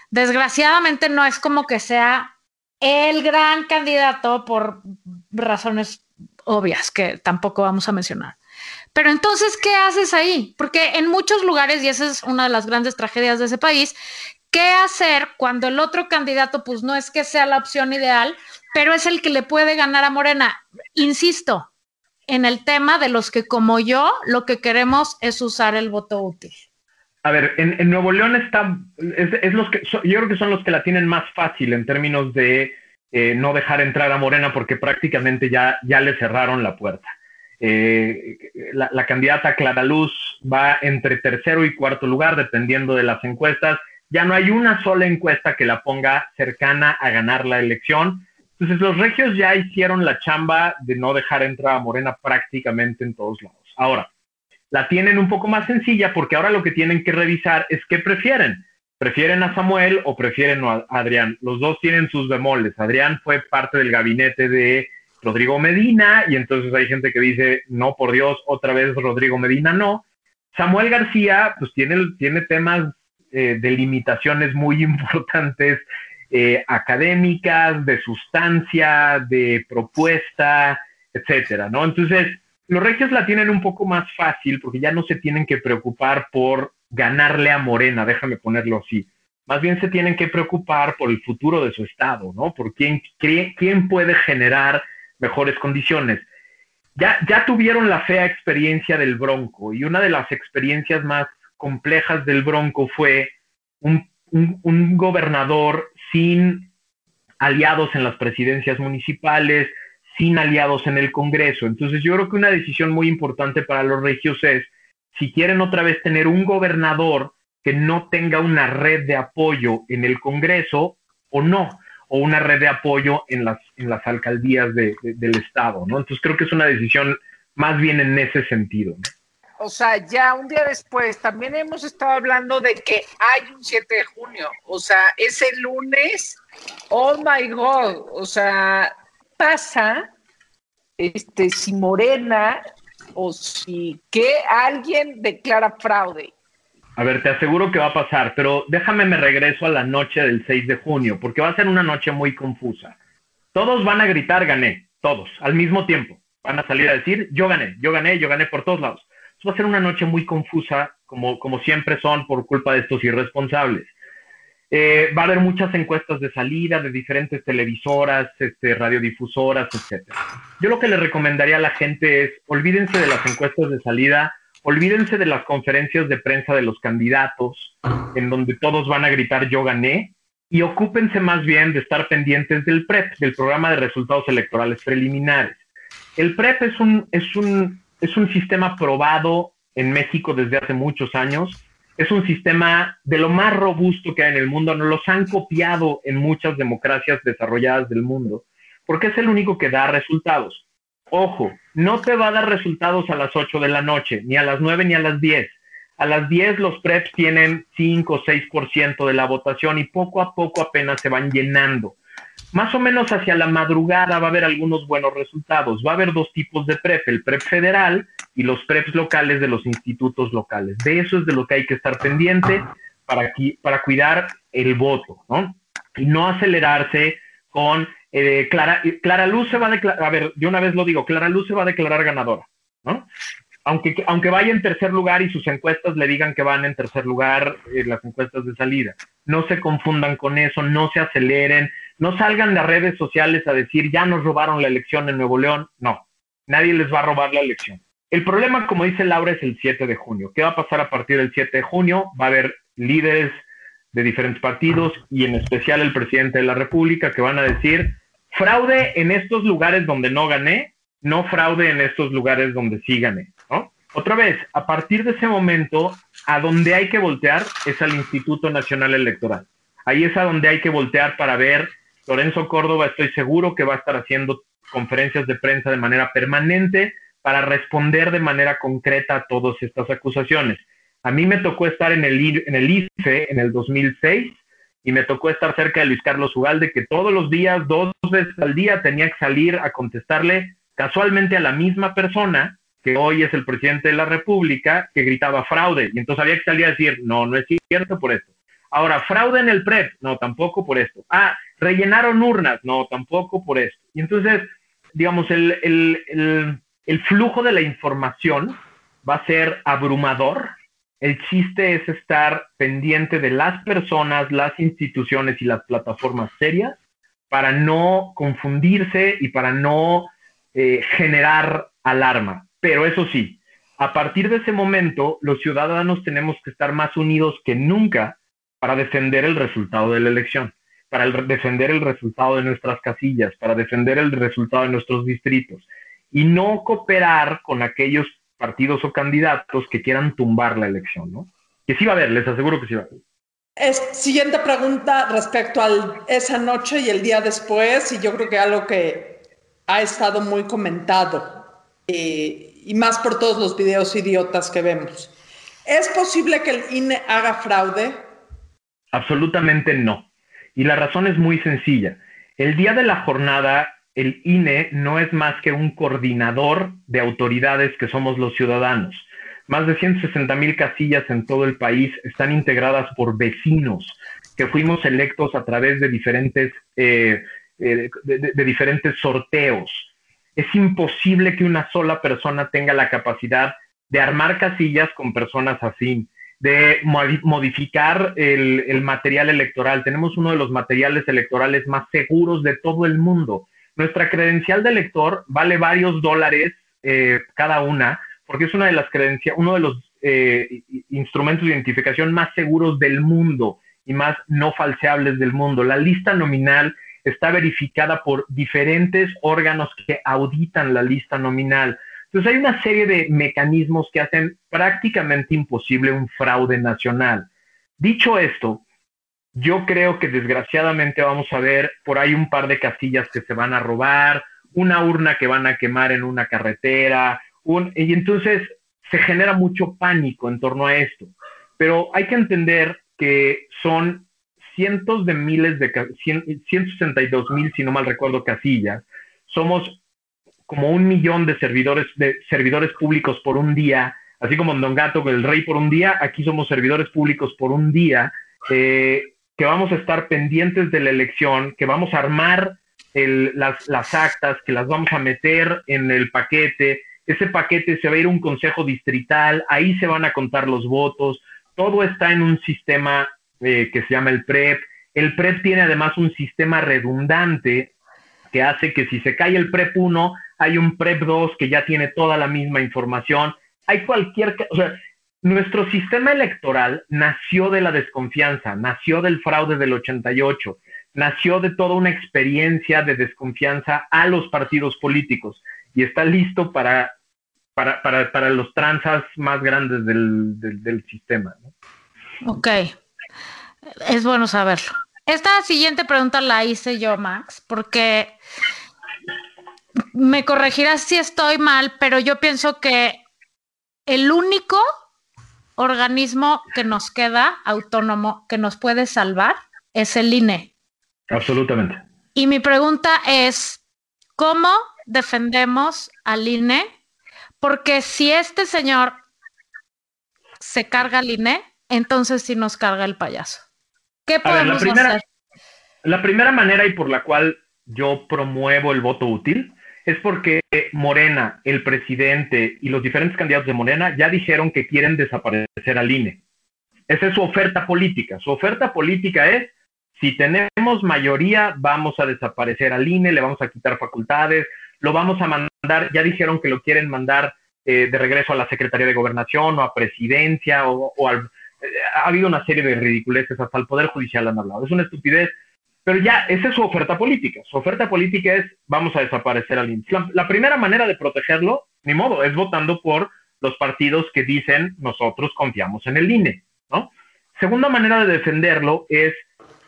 [SPEAKER 4] Desgraciadamente no es como que sea el gran candidato por razones obvias que tampoco vamos a mencionar. Pero entonces, ¿qué haces ahí? Porque en muchos lugares, y esa es una de las grandes tragedias de ese país, ¿qué hacer cuando el otro candidato, pues no es que sea la opción ideal, pero es el que le puede ganar a Morena? Insisto, en el tema de los que como yo, lo que queremos es usar el voto útil.
[SPEAKER 5] A ver, en, Nuevo León está, es, los que, yo creo que son los que la tienen más fácil en términos de eh, no dejar entrar a Morena porque prácticamente ya, ya le cerraron la puerta. Eh, la, candidata Clara Luz va entre tercero y cuarto lugar, dependiendo de las encuestas. Ya no hay una sola encuesta que la ponga cercana a ganar la elección. Entonces los regios ya hicieron la chamba de no dejar entrar a Morena prácticamente en todos lados. Ahora, la tienen un poco más sencilla porque ahora lo que tienen que revisar es qué prefieren. ¿Prefieren a Samuel o prefieren a Adrián? Los dos tienen sus bemoles. Adrián fue parte del gabinete de Rodrigo Medina, y entonces hay gente que dice, no, por Dios, otra vez Rodrigo Medina, no. Samuel García, pues tiene, tiene temas eh, de limitaciones muy importantes, eh, académicas, de sustancia, de propuesta, etcétera, ¿no? Entonces, los regios la tienen un poco más fácil porque ya no se tienen que preocupar por ganarle a Morena, déjame ponerlo así. Más bien se tienen que preocupar por el futuro de su estado, ¿no? Por quién, quién puede generar mejores condiciones. Ya, ya tuvieron la fea experiencia del Bronco y una de las experiencias más complejas del Bronco fue un, un, gobernador sin aliados en las presidencias municipales, sin aliados en el Congreso. Entonces yo creo que una decisión muy importante para los regios es, si quieren otra vez tener un gobernador que no tenga una red de apoyo en el Congreso o no o una red de apoyo en las, en las alcaldías de, del Estado, ¿no? Entonces creo que es una decisión más bien en ese sentido.
[SPEAKER 6] O sea, ya un día después, también hemos estado hablando de que hay un 7 de junio, o sea, ese lunes, oh my God, o sea, pasa, este, si Morena o si que alguien declara fraude
[SPEAKER 5] a ver, te aseguro que va a pasar, pero déjame me regreso a la noche del 6 de junio, porque va a ser una noche muy confusa. Todos van a gritar gané, todos, al mismo tiempo. Van a salir a decir yo gané, yo gané, yo gané por todos lados. va a ser una noche muy confusa, como, como siempre son por culpa de estos irresponsables. Eh, va a haber muchas encuestas de salida de diferentes televisoras, este, radiodifusoras, etc. Yo lo que le recomendaría a la gente es, olvídense de las encuestas de salida, olvídense de las conferencias de prensa de los candidatos, en donde todos van a gritar yo gané, y ocúpense más bien de estar pendientes del PREP, del programa de resultados electorales preliminares. El PREP es un, es un, es un sistema probado en México desde hace muchos años. Es un sistema de lo más robusto que hay en el mundo. Nos los han copiado en muchas democracias desarrolladas del mundo, porque es el único que da resultados. Ojo, no te va a dar resultados a las 8 de la noche, ni a las 9 ni a las 10. A las 10 los preps tienen 5 o 6% de la votación y poco a poco apenas se van llenando. Más o menos hacia la madrugada va a haber algunos buenos resultados. Va a haber dos tipos de prep, el prep federal y los preps locales de los institutos locales. De eso es de lo que hay que estar pendiente para, para cuidar el voto, ¿no? Y no acelerarse con eh, Clara, Clara Luz se va a declarar, a ver, de una vez lo digo, Clara Luz se va a declarar ganadora, ¿no? Aunque, aunque vaya en tercer lugar y sus encuestas le digan que van en tercer lugar eh, las encuestas de salida. No se confundan con eso, no se aceleren, no salgan de redes sociales a decir ya nos robaron la elección en Nuevo León. No, nadie les va a robar la elección. El problema, como dice Laura, es el 7 de junio. ¿Qué va a pasar a partir del 7 de junio? Va a haber líderes de diferentes partidos y en especial el presidente de la República que van a decir fraude en estos lugares donde no gané, no fraude en estos lugares donde sí gané. ¿no? Otra vez, a partir de ese momento, a donde hay que voltear es al Instituto Nacional Electoral. Ahí es a donde hay que voltear para ver. Lorenzo Córdoba, estoy seguro que va a estar haciendo conferencias de prensa de manera permanente para responder de manera concreta a todas estas acusaciones. A mí me tocó estar en el, en el IFE en el 2006 y me tocó estar cerca de Luis Carlos Ugalde, que todos los días, dos veces al día, tenía que salir a contestarle casualmente a la misma persona que hoy es el presidente de la República, que gritaba fraude. Y entonces había que salir a decir, no, no es cierto por esto. Ahora, fraude en el PREP, no, tampoco por esto. Ah, rellenaron urnas, no, tampoco por esto. Y entonces, digamos, el, el, el flujo de la información va a ser abrumador. El chiste es estar pendiente de las personas, las instituciones y las plataformas serias para no confundirse y para no eh, generar alarma. Pero eso sí, a partir de ese momento, los ciudadanos tenemos que estar más unidos que nunca para defender el resultado de la elección, para defender el resultado de nuestras casillas, para defender el resultado de nuestros distritos y no cooperar con aquellos partidos o candidatos que quieran tumbar la elección, ¿no? Que sí va a haber, les aseguro que sí va a haber.
[SPEAKER 3] Es, siguiente pregunta respecto a esa noche y el día después, y yo creo que algo que ha estado muy comentado, eh, y más por todos los videos idiotas que vemos. ¿Es posible que el INE haga fraude?
[SPEAKER 5] Absolutamente no. Y la razón es muy sencilla. El día de la jornada el INE no es más que un coordinador de autoridades que somos los ciudadanos. Más de 160 mil casillas en todo el país están integradas por vecinos que fuimos electos a través de diferentes, eh, eh, de, diferentes sorteos. Es imposible que una sola persona tenga la capacidad de armar casillas con personas así, de modificar el, el material electoral. Tenemos uno de los materiales electorales más seguros de todo el mundo nuestra credencial de lector vale varios dólares eh, cada una, porque es una de las credencias, uno de los eh, instrumentos de identificación más seguros del mundo y más no falseables del mundo. La lista nominal está verificada por diferentes órganos que auditan la lista nominal. Entonces hay una serie de mecanismos que hacen prácticamente imposible un fraude nacional. Dicho esto, yo creo que desgraciadamente vamos a ver por ahí un par de casillas que se van a robar, una urna que van a quemar en una carretera, y entonces se genera mucho pánico en torno a esto. Pero hay que entender que son cientos de miles de, 162 mil, si no mal recuerdo, casillas. Somos como un millón de servidores, de servidores públicos por un día, así como en Don Gato, el rey por un día, aquí somos servidores públicos por un día. Eh, que vamos a estar pendientes de la elección, que vamos a armar las, las actas, que las vamos a meter en el paquete. Ese paquete se va a ir a un consejo distrital, ahí se van a contar los votos. Todo está en un sistema eh, que se llama el PREP. El PREP tiene además un sistema redundante que hace que si se cae el PREP 1, hay un PREP 2 que ya tiene toda la misma información. Hay cualquier, o sea, nuestro sistema electoral nació de la desconfianza, nació del fraude del 88, nació de toda una experiencia de desconfianza a los partidos políticos y está listo para, para, los tranzas más grandes del, sistema.
[SPEAKER 4] Ok, es bueno saberlo. Esta siguiente pregunta la hice yo, Max, porque me corregirás si estoy mal, pero yo pienso que el único organismo que nos queda autónomo que nos puede salvar es el INE.
[SPEAKER 5] Absolutamente.
[SPEAKER 4] Y mi pregunta es, ¿cómo defendemos al INE porque si este señor se carga al INE, entonces sí nos carga el payaso. ¿Qué podemos hacer?
[SPEAKER 5] La primera manera y por la cual yo promuevo el voto útil es porque Morena, el presidente y los diferentes candidatos de Morena ya dijeron que quieren desaparecer al INE. Esa es su oferta política. Su oferta política es, si tenemos mayoría, vamos a desaparecer al INE, le vamos a quitar facultades, lo vamos a mandar, ya dijeron que lo quieren mandar eh, de regreso a la Secretaría de Gobernación o a Presidencia o, al... Eh, ha habido una serie de ridiculeces, hasta el Poder Judicial han hablado. Es una estupidez pero ya, esa es su oferta política. Su oferta política es, vamos a desaparecer al INE. La, primera manera de protegerlo, ni modo, es votando por los partidos que dicen, nosotros confiamos en el INE, ¿no? Segunda manera de defenderlo es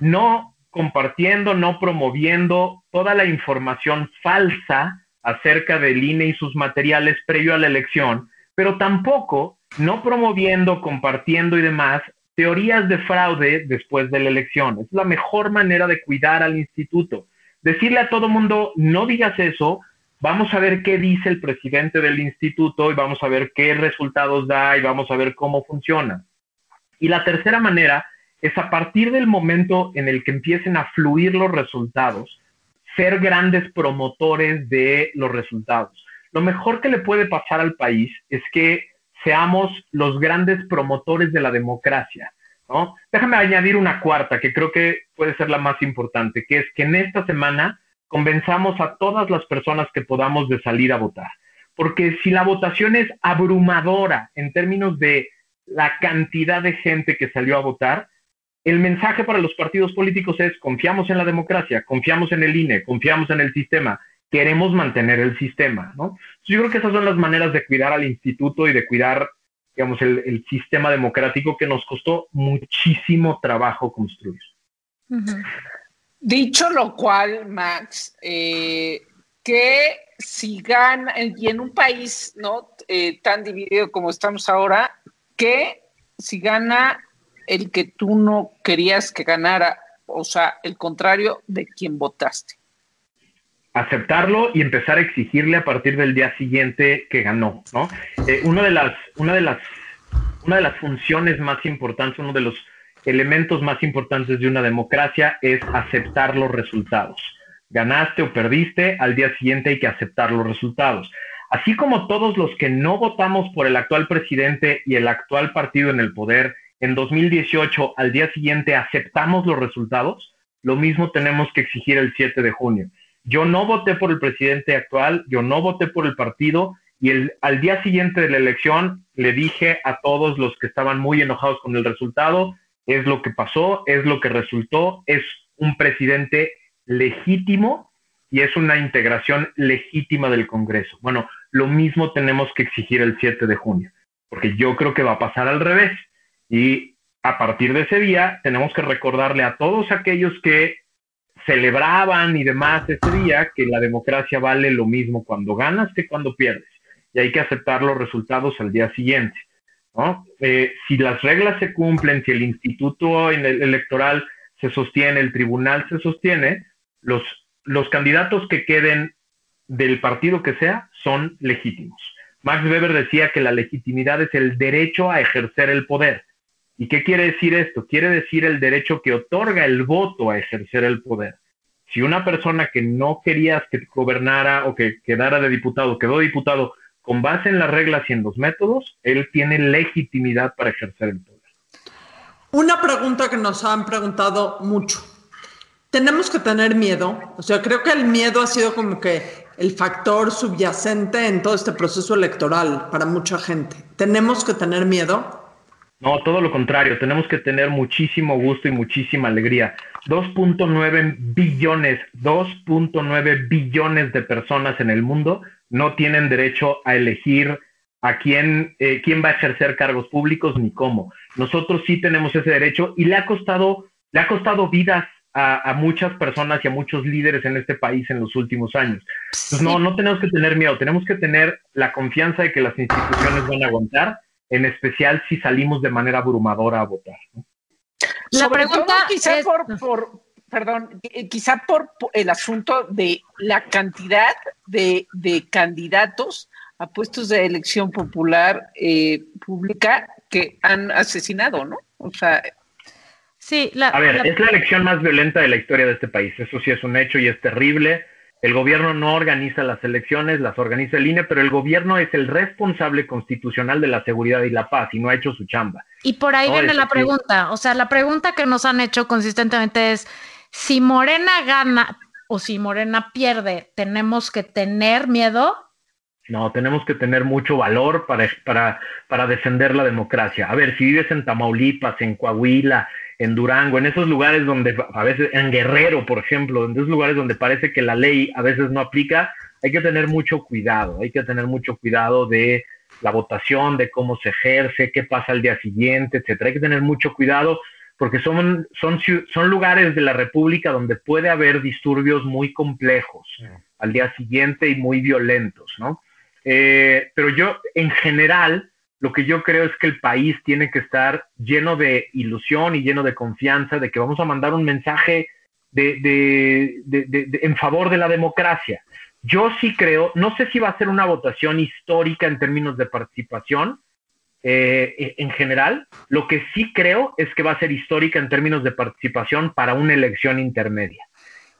[SPEAKER 5] no compartiendo, no promoviendo toda la información falsa acerca del INE y sus materiales previo a la elección, pero tampoco no promoviendo, compartiendo y demás teorías de fraude después de la elección. Es la mejor manera de cuidar al instituto. Decirle a todo mundo, no digas eso, vamos a ver qué dice el presidente del instituto y vamos a ver qué resultados da y vamos a ver cómo funciona. Y la tercera manera es a partir del momento en el que empiecen a fluir los resultados, ser grandes promotores de los resultados. Lo mejor que le puede pasar al país es que seamos los grandes promotores de la democracia. ¿no? Déjame añadir una cuarta que creo que puede ser la más importante, que es que en esta semana convenzamos a todas las personas que podamos de salir a votar. Porque si la votación es abrumadora en términos de la cantidad de gente que salió a votar, el mensaje para los partidos políticos es confiamos en la democracia, confiamos en el INE, confiamos en el sistema, queremos mantener el sistema, ¿no? Yo creo que esas son las maneras de cuidar al instituto y de cuidar, digamos, el, sistema democrático que nos costó muchísimo trabajo construir.
[SPEAKER 6] Dicho lo cual, Max, eh, que si gana, y en un país no eh, tan dividido como estamos ahora, que si gana el que tú no querías que ganara, o sea, el contrario de quien votaste
[SPEAKER 5] aceptarlo y empezar a exigirle a partir del día siguiente que ganó, ¿no? Eh, una de las, una de las, una de las funciones más importantes, uno de los elementos más importantes de una democracia es aceptar los resultados. Ganaste o perdiste, al día siguiente hay que aceptar los resultados. Así como todos los que no votamos por el actual presidente y el actual partido en el poder en 2018, al día siguiente aceptamos los resultados, lo mismo tenemos que exigir el 7 de junio yo no voté por el presidente actual, yo no voté por el partido y el, al día siguiente de la elección le dije a todos los que estaban muy enojados con el resultado, es lo que pasó, es lo que resultó, es un presidente legítimo y es una integración legítima del Congreso. Bueno, lo mismo tenemos que exigir el 7 de junio, porque yo creo que va a pasar al revés. Y a partir de ese día tenemos que recordarle a todos aquellos que celebraban y demás ese día que la democracia vale lo mismo cuando ganas que cuando pierdes. Y hay que aceptar los resultados al día siguiente. Eh, si las reglas se cumplen, si el instituto electoral se sostiene, el tribunal se sostiene, los, los candidatos que queden del partido que sea son legítimos. Max Weber decía que la legitimidad es el derecho a ejercer el poder. ¿Y qué quiere decir esto? Quiere decir el derecho que otorga el voto a ejercer el poder. Si una persona que no querías que gobernara o que quedara de diputado quedó diputado con base en las reglas y en los métodos, él tiene legitimidad para ejercer el poder.
[SPEAKER 3] Una pregunta que nos han preguntado mucho. ¿Tenemos que tener miedo? O sea, creo que el miedo ha sido como que el factor subyacente en todo este proceso electoral para mucha gente. ¿Tenemos que tener miedo?
[SPEAKER 5] No, todo lo contrario, tenemos que tener muchísimo gusto y muchísima alegría. 2.9 billones, 2.9 billones de personas en el mundo no tienen derecho a elegir a quién, eh, quién va a ejercer cargos públicos ni cómo. Nosotros sí tenemos ese derecho y le ha costado, le ha costado vidas a, muchas personas y a muchos líderes en este país en los últimos años. Entonces, no, no tenemos que tener miedo, tenemos que tener la confianza de que las instituciones van a aguantar en especial si salimos de manera abrumadora a votar.
[SPEAKER 6] La pregunta quizá por, perdón, eh, quizá por el asunto de la cantidad de, candidatos a puestos de elección popular eh, pública que han asesinado, ¿no? O sea...
[SPEAKER 4] Sí, la,
[SPEAKER 5] a ver, es la elección más violenta de la historia de este país. Eso sí es un hecho y es terrible. El gobierno no organiza las elecciones, las organiza el INE, pero el gobierno es el responsable constitucional de la seguridad y la paz y no ha hecho su chamba.
[SPEAKER 4] Y por ahí viene la pregunta, o sea, la pregunta que nos han hecho consistentemente es, si Morena gana o si Morena pierde, ¿tenemos que tener miedo?
[SPEAKER 5] No, tenemos que tener mucho valor para, para, para defender la democracia. A ver, si vives en Tamaulipas, en Coahuila, en Durango, en esos lugares donde a veces, en Guerrero, por ejemplo, en esos lugares donde parece que la ley a veces no aplica, hay que tener mucho cuidado, hay que tener mucho cuidado de la votación, de cómo se ejerce, qué pasa al día siguiente, etcétera. Hay que tener mucho cuidado porque son, son, son lugares de la República donde puede haber disturbios muy complejos al día siguiente y muy violentos, ¿no? Eh, pero yo, en general, lo que yo creo es que el país tiene que estar lleno de ilusión y lleno de confianza de que vamos a mandar un mensaje de, en favor de la democracia. Yo sí creo, no sé si va a ser una votación histórica en términos de participación eh, en general, lo que sí creo es que va a ser histórica en términos de participación para una elección intermedia.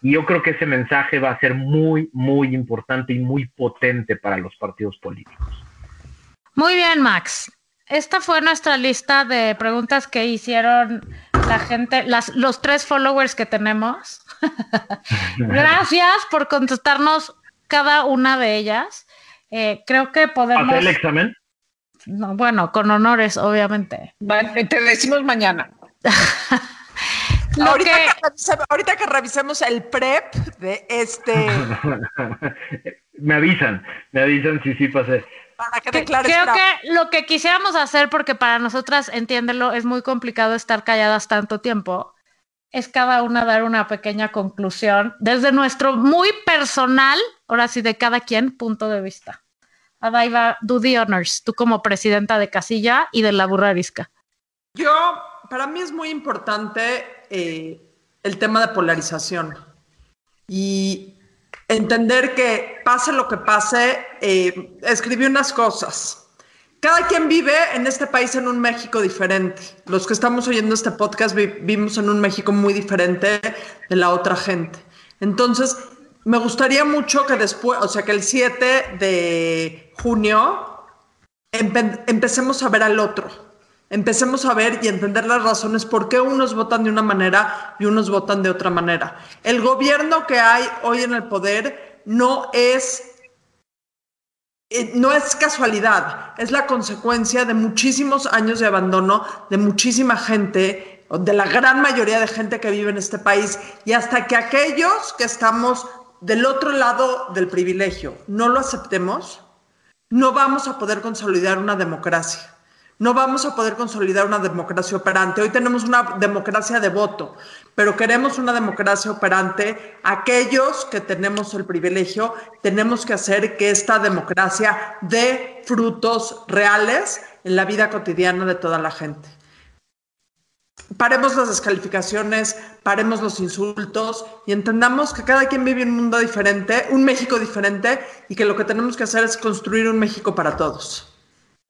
[SPEAKER 5] Y yo creo que ese mensaje va a ser muy, muy importante y muy potente para los partidos políticos.
[SPEAKER 4] Muy bien, Max. Esta fue nuestra lista de preguntas que hicieron la gente, las, los tres followers que tenemos. Gracias por contestarnos cada una de ellas. Eh, creo que podemos.
[SPEAKER 5] ¿Hacer el examen?
[SPEAKER 4] No, bueno, con honores, obviamente.
[SPEAKER 6] te decimos mañana.
[SPEAKER 3] ahorita, que... ahorita, que revisemos el prep de este.
[SPEAKER 5] me avisan, me avisan si sí pasé.
[SPEAKER 4] Creo que lo que quisiéramos hacer, porque para nosotras, entiéndelo, es muy complicado estar calladas tanto tiempo, es cada una dar una pequeña conclusión desde nuestro muy personal, ahora sí, de cada quien, punto de vista. Adaiva, do the honors, tú como presidenta de Casilla y de la Burrarisca.
[SPEAKER 3] Yo, para mí es muy importante eh, el tema de polarización. Y entender que pase lo que pase, eh, escribí unas cosas. Cada quien vive en este país en un México diferente. Los que estamos oyendo este podcast vivimos en un México muy diferente de la otra gente. Entonces, me gustaría mucho que después, o sea, que el 7 de junio empecemos a ver al otro empecemos a ver y entender las razones por qué unos votan de una manera y unos votan de otra manera. El gobierno que hay hoy en el poder no es eh, no es casualidad, es la consecuencia de muchísimos años de abandono de muchísima gente, de la gran mayoría de gente que vive en este país, y hasta que aquellos que estamos del otro lado del privilegio no lo aceptemos, no vamos a poder consolidar una democracia no vamos a poder consolidar una democracia operante. Hoy tenemos una democracia de voto, pero queremos una democracia operante. Aquellos que tenemos el privilegio, tenemos que hacer que esta democracia dé frutos reales en la vida cotidiana de toda la gente. Paremos las descalificaciones, paremos los insultos y entendamos que cada quien vive un mundo diferente, un México diferente y que lo que tenemos que hacer es construir un México para todos.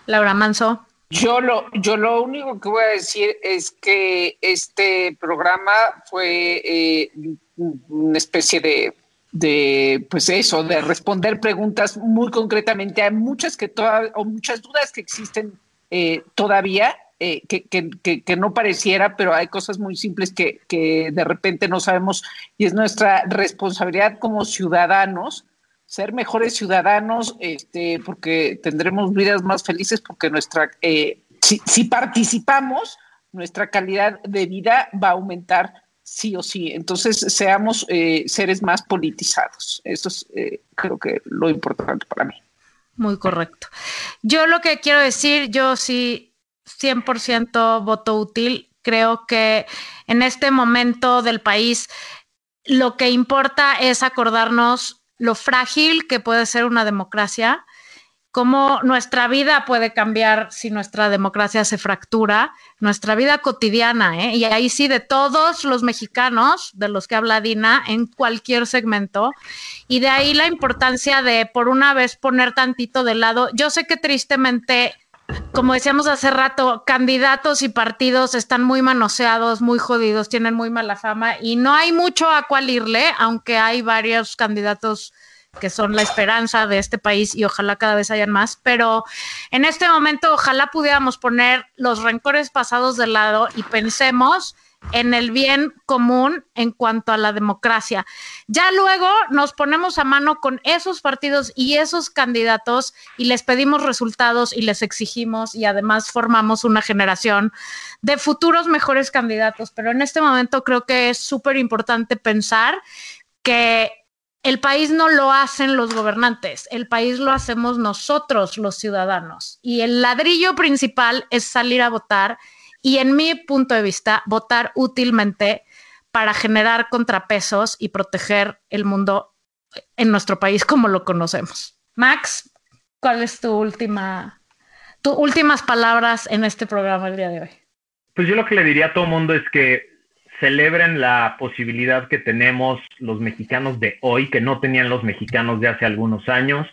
[SPEAKER 4] Laura Manso.
[SPEAKER 6] Yo lo, yo lo único que voy a decir es que este programa fue eh, una especie de, de, pues eso, de responder preguntas muy concretamente a muchas que o muchas dudas que existen eh, todavía, eh, que, que, que, no pareciera, pero hay cosas muy simples que, que de repente no sabemos y es nuestra responsabilidad como ciudadanos ser mejores ciudadanos, este, porque tendremos vidas más felices, porque nuestra, eh, si, participamos, nuestra calidad de vida va a aumentar sí o sí. Entonces, seamos eh, seres más politizados. Eso es, eh, creo que, lo importante para mí.
[SPEAKER 4] Muy correcto. Yo lo que quiero decir, yo sí 100% voto útil. Creo que en este momento del país lo que importa es acordarnos lo frágil que puede ser una democracia cómo nuestra vida puede cambiar si nuestra democracia se fractura, nuestra vida cotidiana, ¿eh? y ahí sí de todos los mexicanos de los que habla Dina en cualquier segmento, y de ahí la importancia de por una vez poner tantito de lado, yo sé que tristemente como decíamos hace rato, candidatos y partidos están muy manoseados, muy jodidos, tienen muy mala fama y no hay mucho a cuál irle, aunque hay varios candidatos que son la esperanza de este país y ojalá cada vez hayan más, pero en este momento ojalá pudiéramos poner los rencores pasados de lado y pensemos en el bien común en cuanto a la democracia. Ya luego nos ponemos a mano con esos partidos y esos candidatos y les pedimos resultados y les exigimos y además formamos una generación de futuros mejores candidatos. Pero en este momento creo que es súper importante pensar que el país no lo hacen los gobernantes, el país lo hacemos nosotros, los ciudadanos. Y el ladrillo principal es salir a votar y, en mi punto de vista, votar útilmente para generar contrapesos y proteger el mundo en nuestro país como lo conocemos. Max, ¿cuál es tu última, tus últimas palabras en este programa el día de hoy?
[SPEAKER 5] Pues yo lo que le diría a todo el mundo es que celebren la posibilidad que tenemos los mexicanos de hoy, que no tenían los mexicanos de hace algunos años,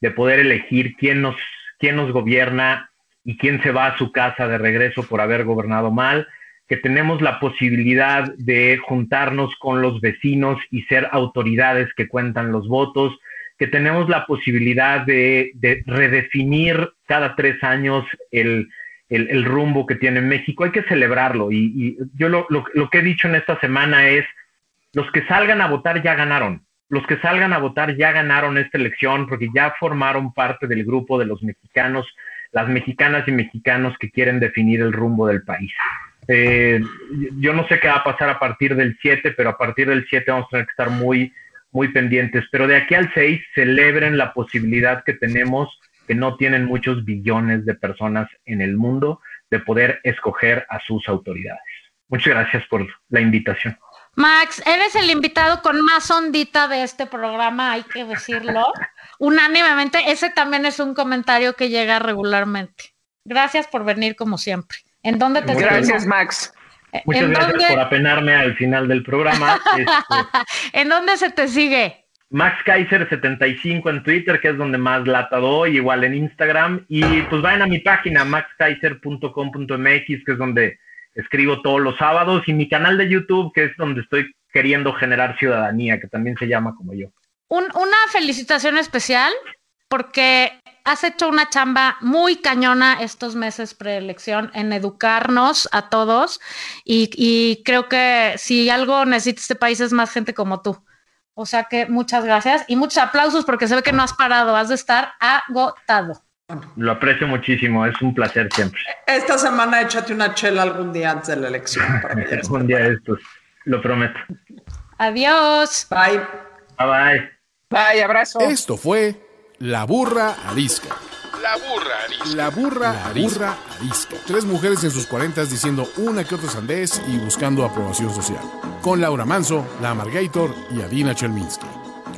[SPEAKER 5] de poder elegir quién nos, quién nos gobierna y quién se va a su casa de regreso por haber gobernado mal, que tenemos la posibilidad de juntarnos con los vecinos y ser autoridades que cuentan los votos, que tenemos la posibilidad de, de redefinir cada tres años el, rumbo que tiene México. Hay que celebrarlo. Y, yo lo, que he dicho en esta semana es, los que salgan a votar ya ganaron. Los que salgan a votar ya ganaron esta elección porque ya formaron parte del grupo de los mexicanos, las mexicanas y mexicanos que quieren definir el rumbo del país. Eh, yo no sé qué va a pasar a partir del 7, pero a partir del 7 vamos a tener que estar muy, muy pendientes. Pero de aquí al 6, celebren la posibilidad que tenemos que no tienen muchos billones de personas en el mundo de poder escoger a sus autoridades. Muchas gracias por la invitación.
[SPEAKER 4] Max, eres el invitado con más ondita de este programa, hay que decirlo. Unánimemente, ese también es un comentario que llega regularmente. Gracias por venir como siempre. ¿En dónde te
[SPEAKER 6] Gracias, Max.
[SPEAKER 5] Muchas gracias por apenarme al final del programa.
[SPEAKER 4] Este, ¿En dónde se te sigue?
[SPEAKER 5] Max Kaiser 75 en Twitter, que es donde más lata doy, igual en Instagram. Y pues vayan a mi página, maxkaiser.com.mx, que es donde escribo todos los sábados, y mi canal de YouTube, que es donde estoy queriendo generar ciudadanía, que también se llama como yo.
[SPEAKER 4] una felicitación especial, porque has hecho una chamba muy cañona estos meses preelección en educarnos a todos, y, creo que si algo necesita este país es más gente como tú. O sea que muchas gracias y muchos aplausos porque se ve que no has parado, has de estar agotado.
[SPEAKER 5] Lo aprecio muchísimo, es un placer siempre.
[SPEAKER 3] Esta semana échate una chela algún día antes de la elección.
[SPEAKER 5] algún día de estos, lo prometo.
[SPEAKER 4] Adiós.
[SPEAKER 3] Bye.
[SPEAKER 5] Bye bye.
[SPEAKER 6] Bye, abrazo.
[SPEAKER 1] Esto fue La Burra Arisca.
[SPEAKER 2] La burra arisca.
[SPEAKER 1] La burra, arisca. Tres mujeres en sus cuarentas diciendo una que otra sandés y buscando aprobación social. Con Laura Manso, La Amargator y Adina Chelminsky.